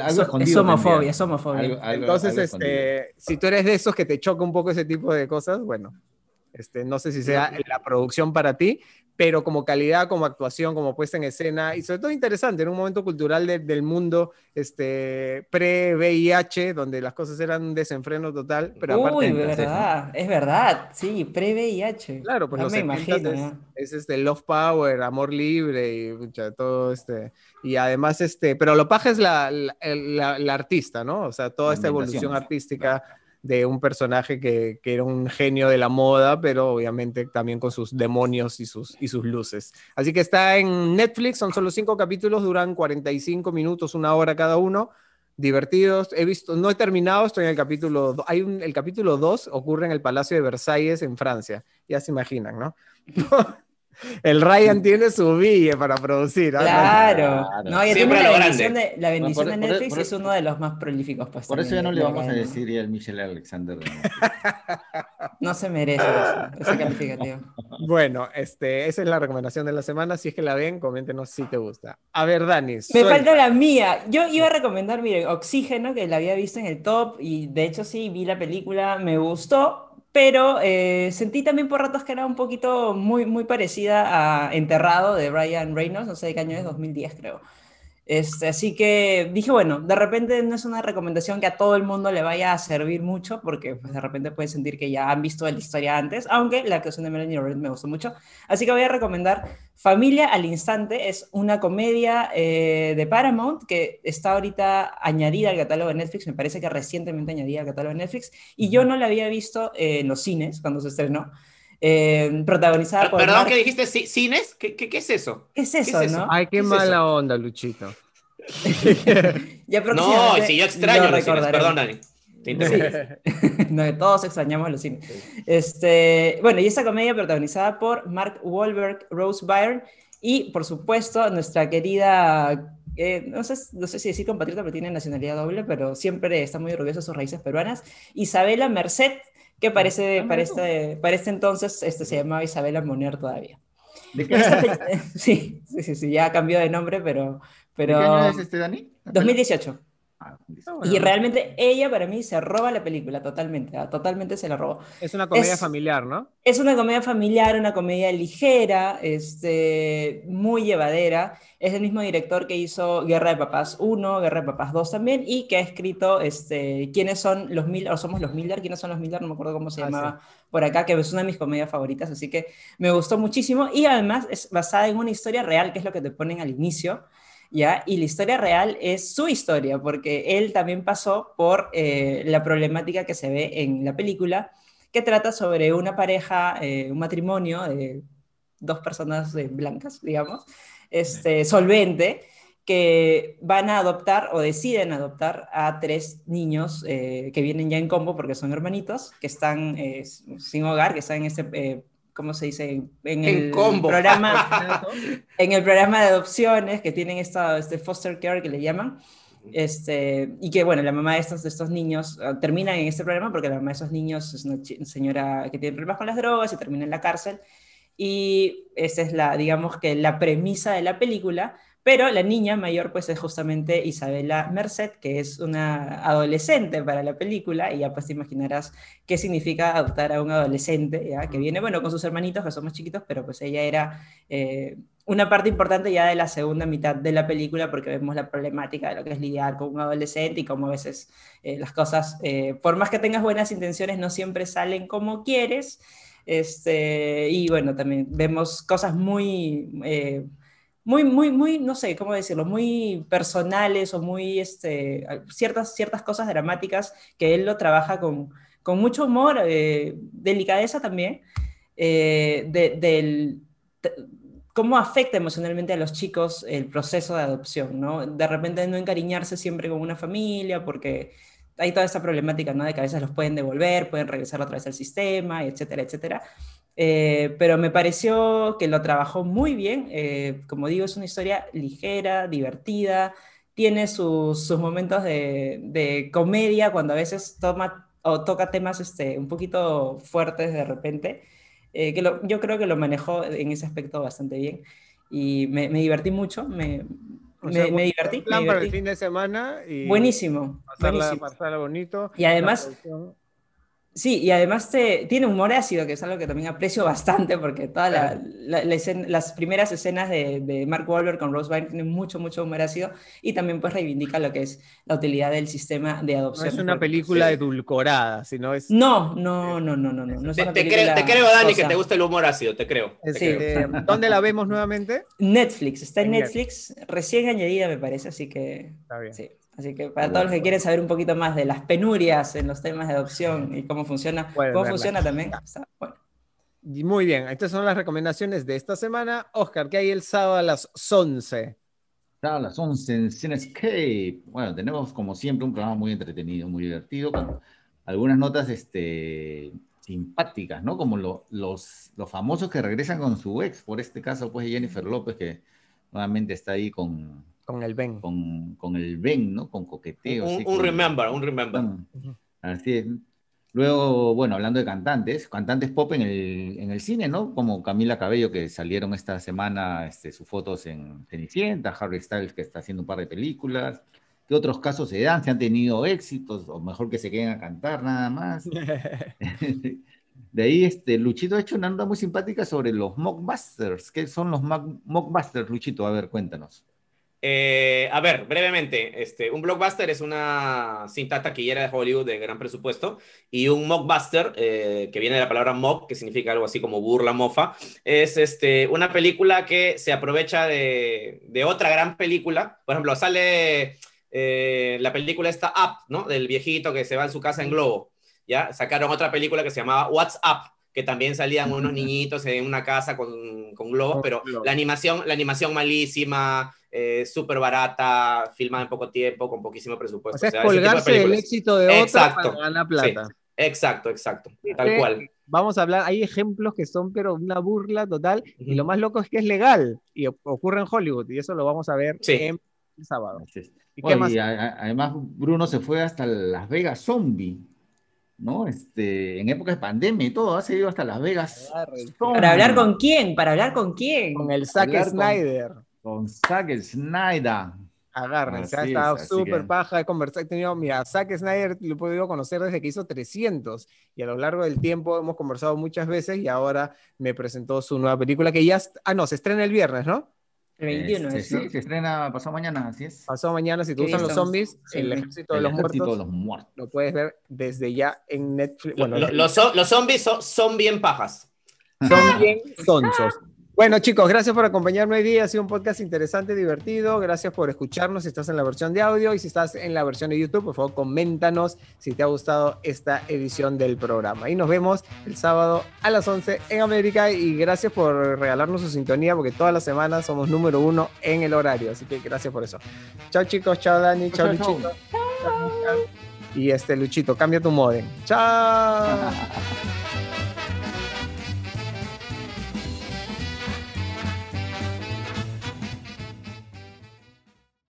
es homofobia, es homofobia. Entonces, este, si tú eres de esos que te choca un poco ese tipo de cosas, bueno, este, no sé si sea la producción para ti, pero como calidad, como actuación, como puesta en escena, y sobre todo interesante, en un momento cultural del mundo este, pre-VIH, donde las cosas eran un desenfreno total, pero Uy, verdad, es verdad, sí, pre-VIH. Claro, pues no me imagino, es, este Love Power, amor libre y todo este, y además este, pero lo paja es la, la, artista, ¿no? O sea, toda esta evolución artística de un personaje que, que, era un genio de la moda, pero obviamente también con sus demonios y sus, y sus luces. Así que está en Netflix, son solo cinco capítulos, duran 45 minutos, una hora cada uno. Divertidos, he visto, no he terminado, estoy en el capítulo, hay un, el capítulo 2 ocurre en el Palacio de Versalles en Francia, ya se imaginan, ¿no? El Ryan tiene su bille para producir. Claro. No, Siempre la bendición, de, la bendición de Netflix es uno de los más prolíficos. Pues, por eso ya no le vamos a decir el Michelle Alexander. no se merece ese calificativo. Bueno, este, esa es la recomendación de la semana. Si es que la ven, coméntenos si te gusta. A ver, Dani. Me falta la mía. Yo iba a recomendar, miren, Oxígeno, que la había visto en el top y de hecho sí, vi la película, me gustó pero eh, sentí también por ratos que era un poquito muy, muy parecida a Enterrado de Brian Reynolds, no sé de qué año es, 2010 creo. Este, así que dije, bueno, de repente no es una recomendación que a todo el mundo le vaya a servir mucho, porque pues, de repente pueden sentir que ya han visto la historia antes, aunque la actuación de Melanie Laurent me gustó mucho. Así que voy a recomendar Familia al Instante, es una comedia eh, de Paramount que está ahorita añadida al catálogo de Netflix, me parece que recientemente añadida al catálogo de Netflix, y yo no la había visto en los cines cuando se estrenó. Eh, protagonizada por. Perdón, ¿qué dijiste? ¿Cines? ¿Qué, qué, qué es eso? ¿Qué es eso, no? Ay, qué, mala onda, Luchito. no, si yo extraño los cines, perdón, Dani. no, todos extrañamos los cines. Este, bueno, y esta comedia protagonizada por Mark Wahlberg, Rose Byrne y, por supuesto, nuestra querida eh, no, sé, no sé si decir compatriota, pero tiene nacionalidad doble, pero siempre está muy orgullosa de sus raíces peruanas. Isabela Merced, que parece, para, este, para este entonces este, se llamaba Isabela Monier todavía. ¿De qué? sí, sí, sí, ya cambió de nombre, pero... pero... ¿De qué año es este, Dani? 2018. Ah, y realmente ella para mí se roba la película totalmente, ah, totalmente se la robó. Es una comedia familiar, ¿no? Es una comedia familiar, una comedia ligera, este, muy llevadera. Es el mismo director que hizo Guerra de Papás 1, Guerra de Papás 2 también, y que ha escrito este, quiénes son los Miller, o somos los Miller, quiénes son los Miller, no me acuerdo cómo se ah, llamaba por acá, que es una de mis comedias favoritas, así que me gustó muchísimo. Y además es basada en una historia real, que es lo que te ponen al inicio. ¿Ya? Y la historia real es su historia, porque él también pasó por eh, la problemática que se ve en la película, que trata sobre una pareja, eh, un matrimonio de dos personas eh, blancas, digamos, este, solvente, que van a adoptar o deciden adoptar a tres niños que vienen ya en combo porque son hermanitos, que están sin hogar, que están en este ¿cómo se dice? En el programa en el programa de adopciones que tienen esta, este foster care que le llaman. Este, y que bueno, la mamá de estos, de estos niños uh, termina en este programa porque la mamá de esos niños es una señora que tiene problemas con las drogas y termina en la cárcel. Y esa es la, digamos que la premisa de la película, pero la niña mayor pues es justamente Isabela Merced, que es una adolescente para la película, y ya pues te imaginarás qué significa adoptar a un adolescente, que viene, bueno, con sus hermanitos, que somos chiquitos, pero pues ella era eh, una parte importante ya de la segunda mitad de la película, porque vemos la problemática de lo que es lidiar con un adolescente y cómo a veces eh, las cosas, eh, por más que tengas buenas intenciones, no siempre salen como quieres. Este, y bueno, también vemos cosas muy muy, muy, muy, no sé cómo decirlo, muy personales o muy, este, ciertas, ciertas cosas dramáticas que él lo trabaja con, con mucho humor, eh, delicadeza también, eh, del cómo afecta emocionalmente a los chicos el proceso de adopción, ¿no? De repente no encariñarse siempre con una familia porque hay toda esa problemática, ¿no? De que a veces los pueden devolver, pueden regresar otra vez al sistema, etcétera, etcétera. Eh, pero me pareció que lo trabajó muy bien. Eh, como digo, es una historia ligera, divertida, tiene sus, sus momentos de, de, comedia cuando a veces toma o toca temas este, un poquito fuertes de repente, eh, que yo creo que lo manejó en ese aspecto bastante bien y me, me divertí mucho, me, me, me, divertí. Plan me para el fin de semana. Y buenísimo. Pasarla, buenísimo. pasarla bonito. Y además, Sí, y además te, tiene humor ácido, que es algo que también aprecio bastante, porque todas la, la, la escena, las primeras escenas de, de, Mark Wahlberg con Rose Byrne tienen mucho, mucho humor ácido, y también pues reivindica lo que es la utilidad del sistema de adopción. No es una película edulcorada, sino es... No, no, no, no, no. no, no te, te, creo, te, creo, Dani, cosa. que te gusta el humor ácido, te creo. Te sí, creo. Eh, ¿Dónde la vemos nuevamente? Netflix, está en, en Netflix, Netflix, recién añadida me parece, así que... Está bien. Sí. Así que para todos los que quieren saber un poquito más de las penurias en los temas de adopción y cómo funciona, cómo verla. funciona también. Está, bueno. Muy bien, estas son las recomendaciones de esta semana. Oscar, ¿qué hay el sábado a las 11? A las 11 en Cinescape. Bueno, tenemos como siempre un programa muy entretenido, muy divertido, con algunas notas este, simpáticas, ¿no? Como lo, los, los famosos que regresan con su ex, por este caso, pues Jennifer López, que nuevamente está ahí con, con el Ben. Con, con, el Ben, ¿no? Con coqueteo. Un, remember, un remember. Así es. Luego, bueno, hablando de cantantes, cantantes pop en el, en el cine, ¿no? Como Camila Cabello, que salieron esta semana este, sus fotos en Cenicienta, Harry Styles, que está haciendo un par de películas. ¿Qué otros casos se dan? ¿Se han tenido éxitos? O mejor que se queden a cantar nada más. De ahí, este, Luchito ha hecho una nota muy simpática sobre los mockbusters. ¿Qué son los mockbusters, Luchito? A ver, cuéntanos. Eh, a ver, brevemente, este, un blockbuster es una cinta taquillera de Hollywood de gran presupuesto y un mockbuster, eh, que viene de la palabra mock, que significa algo así como burla, mofa, es este, una película que se aprovecha de, de otra gran película. Por ejemplo, sale eh, la película esta Up, ¿no? Del viejito que se va en su casa en globo. ¿ya? Sacaron otra película que se llamaba What's Up, que también salían unos niñitos en una casa con, con globos, pero la animación, la animación malísima, eh, súper barata, filmada en poco tiempo, con poquísimo presupuesto. O sea, o sea es colgarse del éxito de otro exacto, para ganar plata. Sí, exacto, exacto, tal cual. Vamos a hablar, hay ejemplos que son pero una burla total, uh -huh. y lo más loco es que es legal, y ocurre en Hollywood, y eso lo vamos a ver sí. en el sábado. ¿Y, qué más? y a, además Bruno se fue hasta Las Vegas Zombie. ¿no? Este, en épocas de pandemia y todo, ha seguido hasta Las Vegas. ¿Para hablar con quién? ¿Para hablar con quién? Con el Zack Snyder. Con, con Zack Snyder. Agárrense, ha estado súper que... paja, he conversado, he tenido, mira, Zack Snyder lo he podido conocer desde que hizo 300 y a lo largo del tiempo hemos conversado muchas veces y ahora me presentó su nueva película que ya, ah no, se estrena el viernes, ¿no? El 21, este, sí, se estrena pasado mañana, así es. Pasado mañana, si te gustan los zombies, sí, el ejército, de, el los ejército muertos, de los muertos. Lo puedes ver desde ya en Netflix. Bueno, los, los, los zombies son, son, bien pajas. Son bien sonchos. Bueno, chicos, gracias por acompañarme hoy día. Ha sido un podcast interesante, divertido. Gracias por escucharnos si estás en la versión de audio y si estás en la versión de YouTube, por favor, coméntanos si te ha gustado esta edición del programa. Y nos vemos el sábado a las 11 en América. Y gracias por regalarnos su sintonía, porque todas las semanas somos número uno en el horario. Así que gracias por eso. Chao, chicos. Chao, Dani. Chao, Luchito. Chao. Y este, Luchito, cambia tu modem. Chao.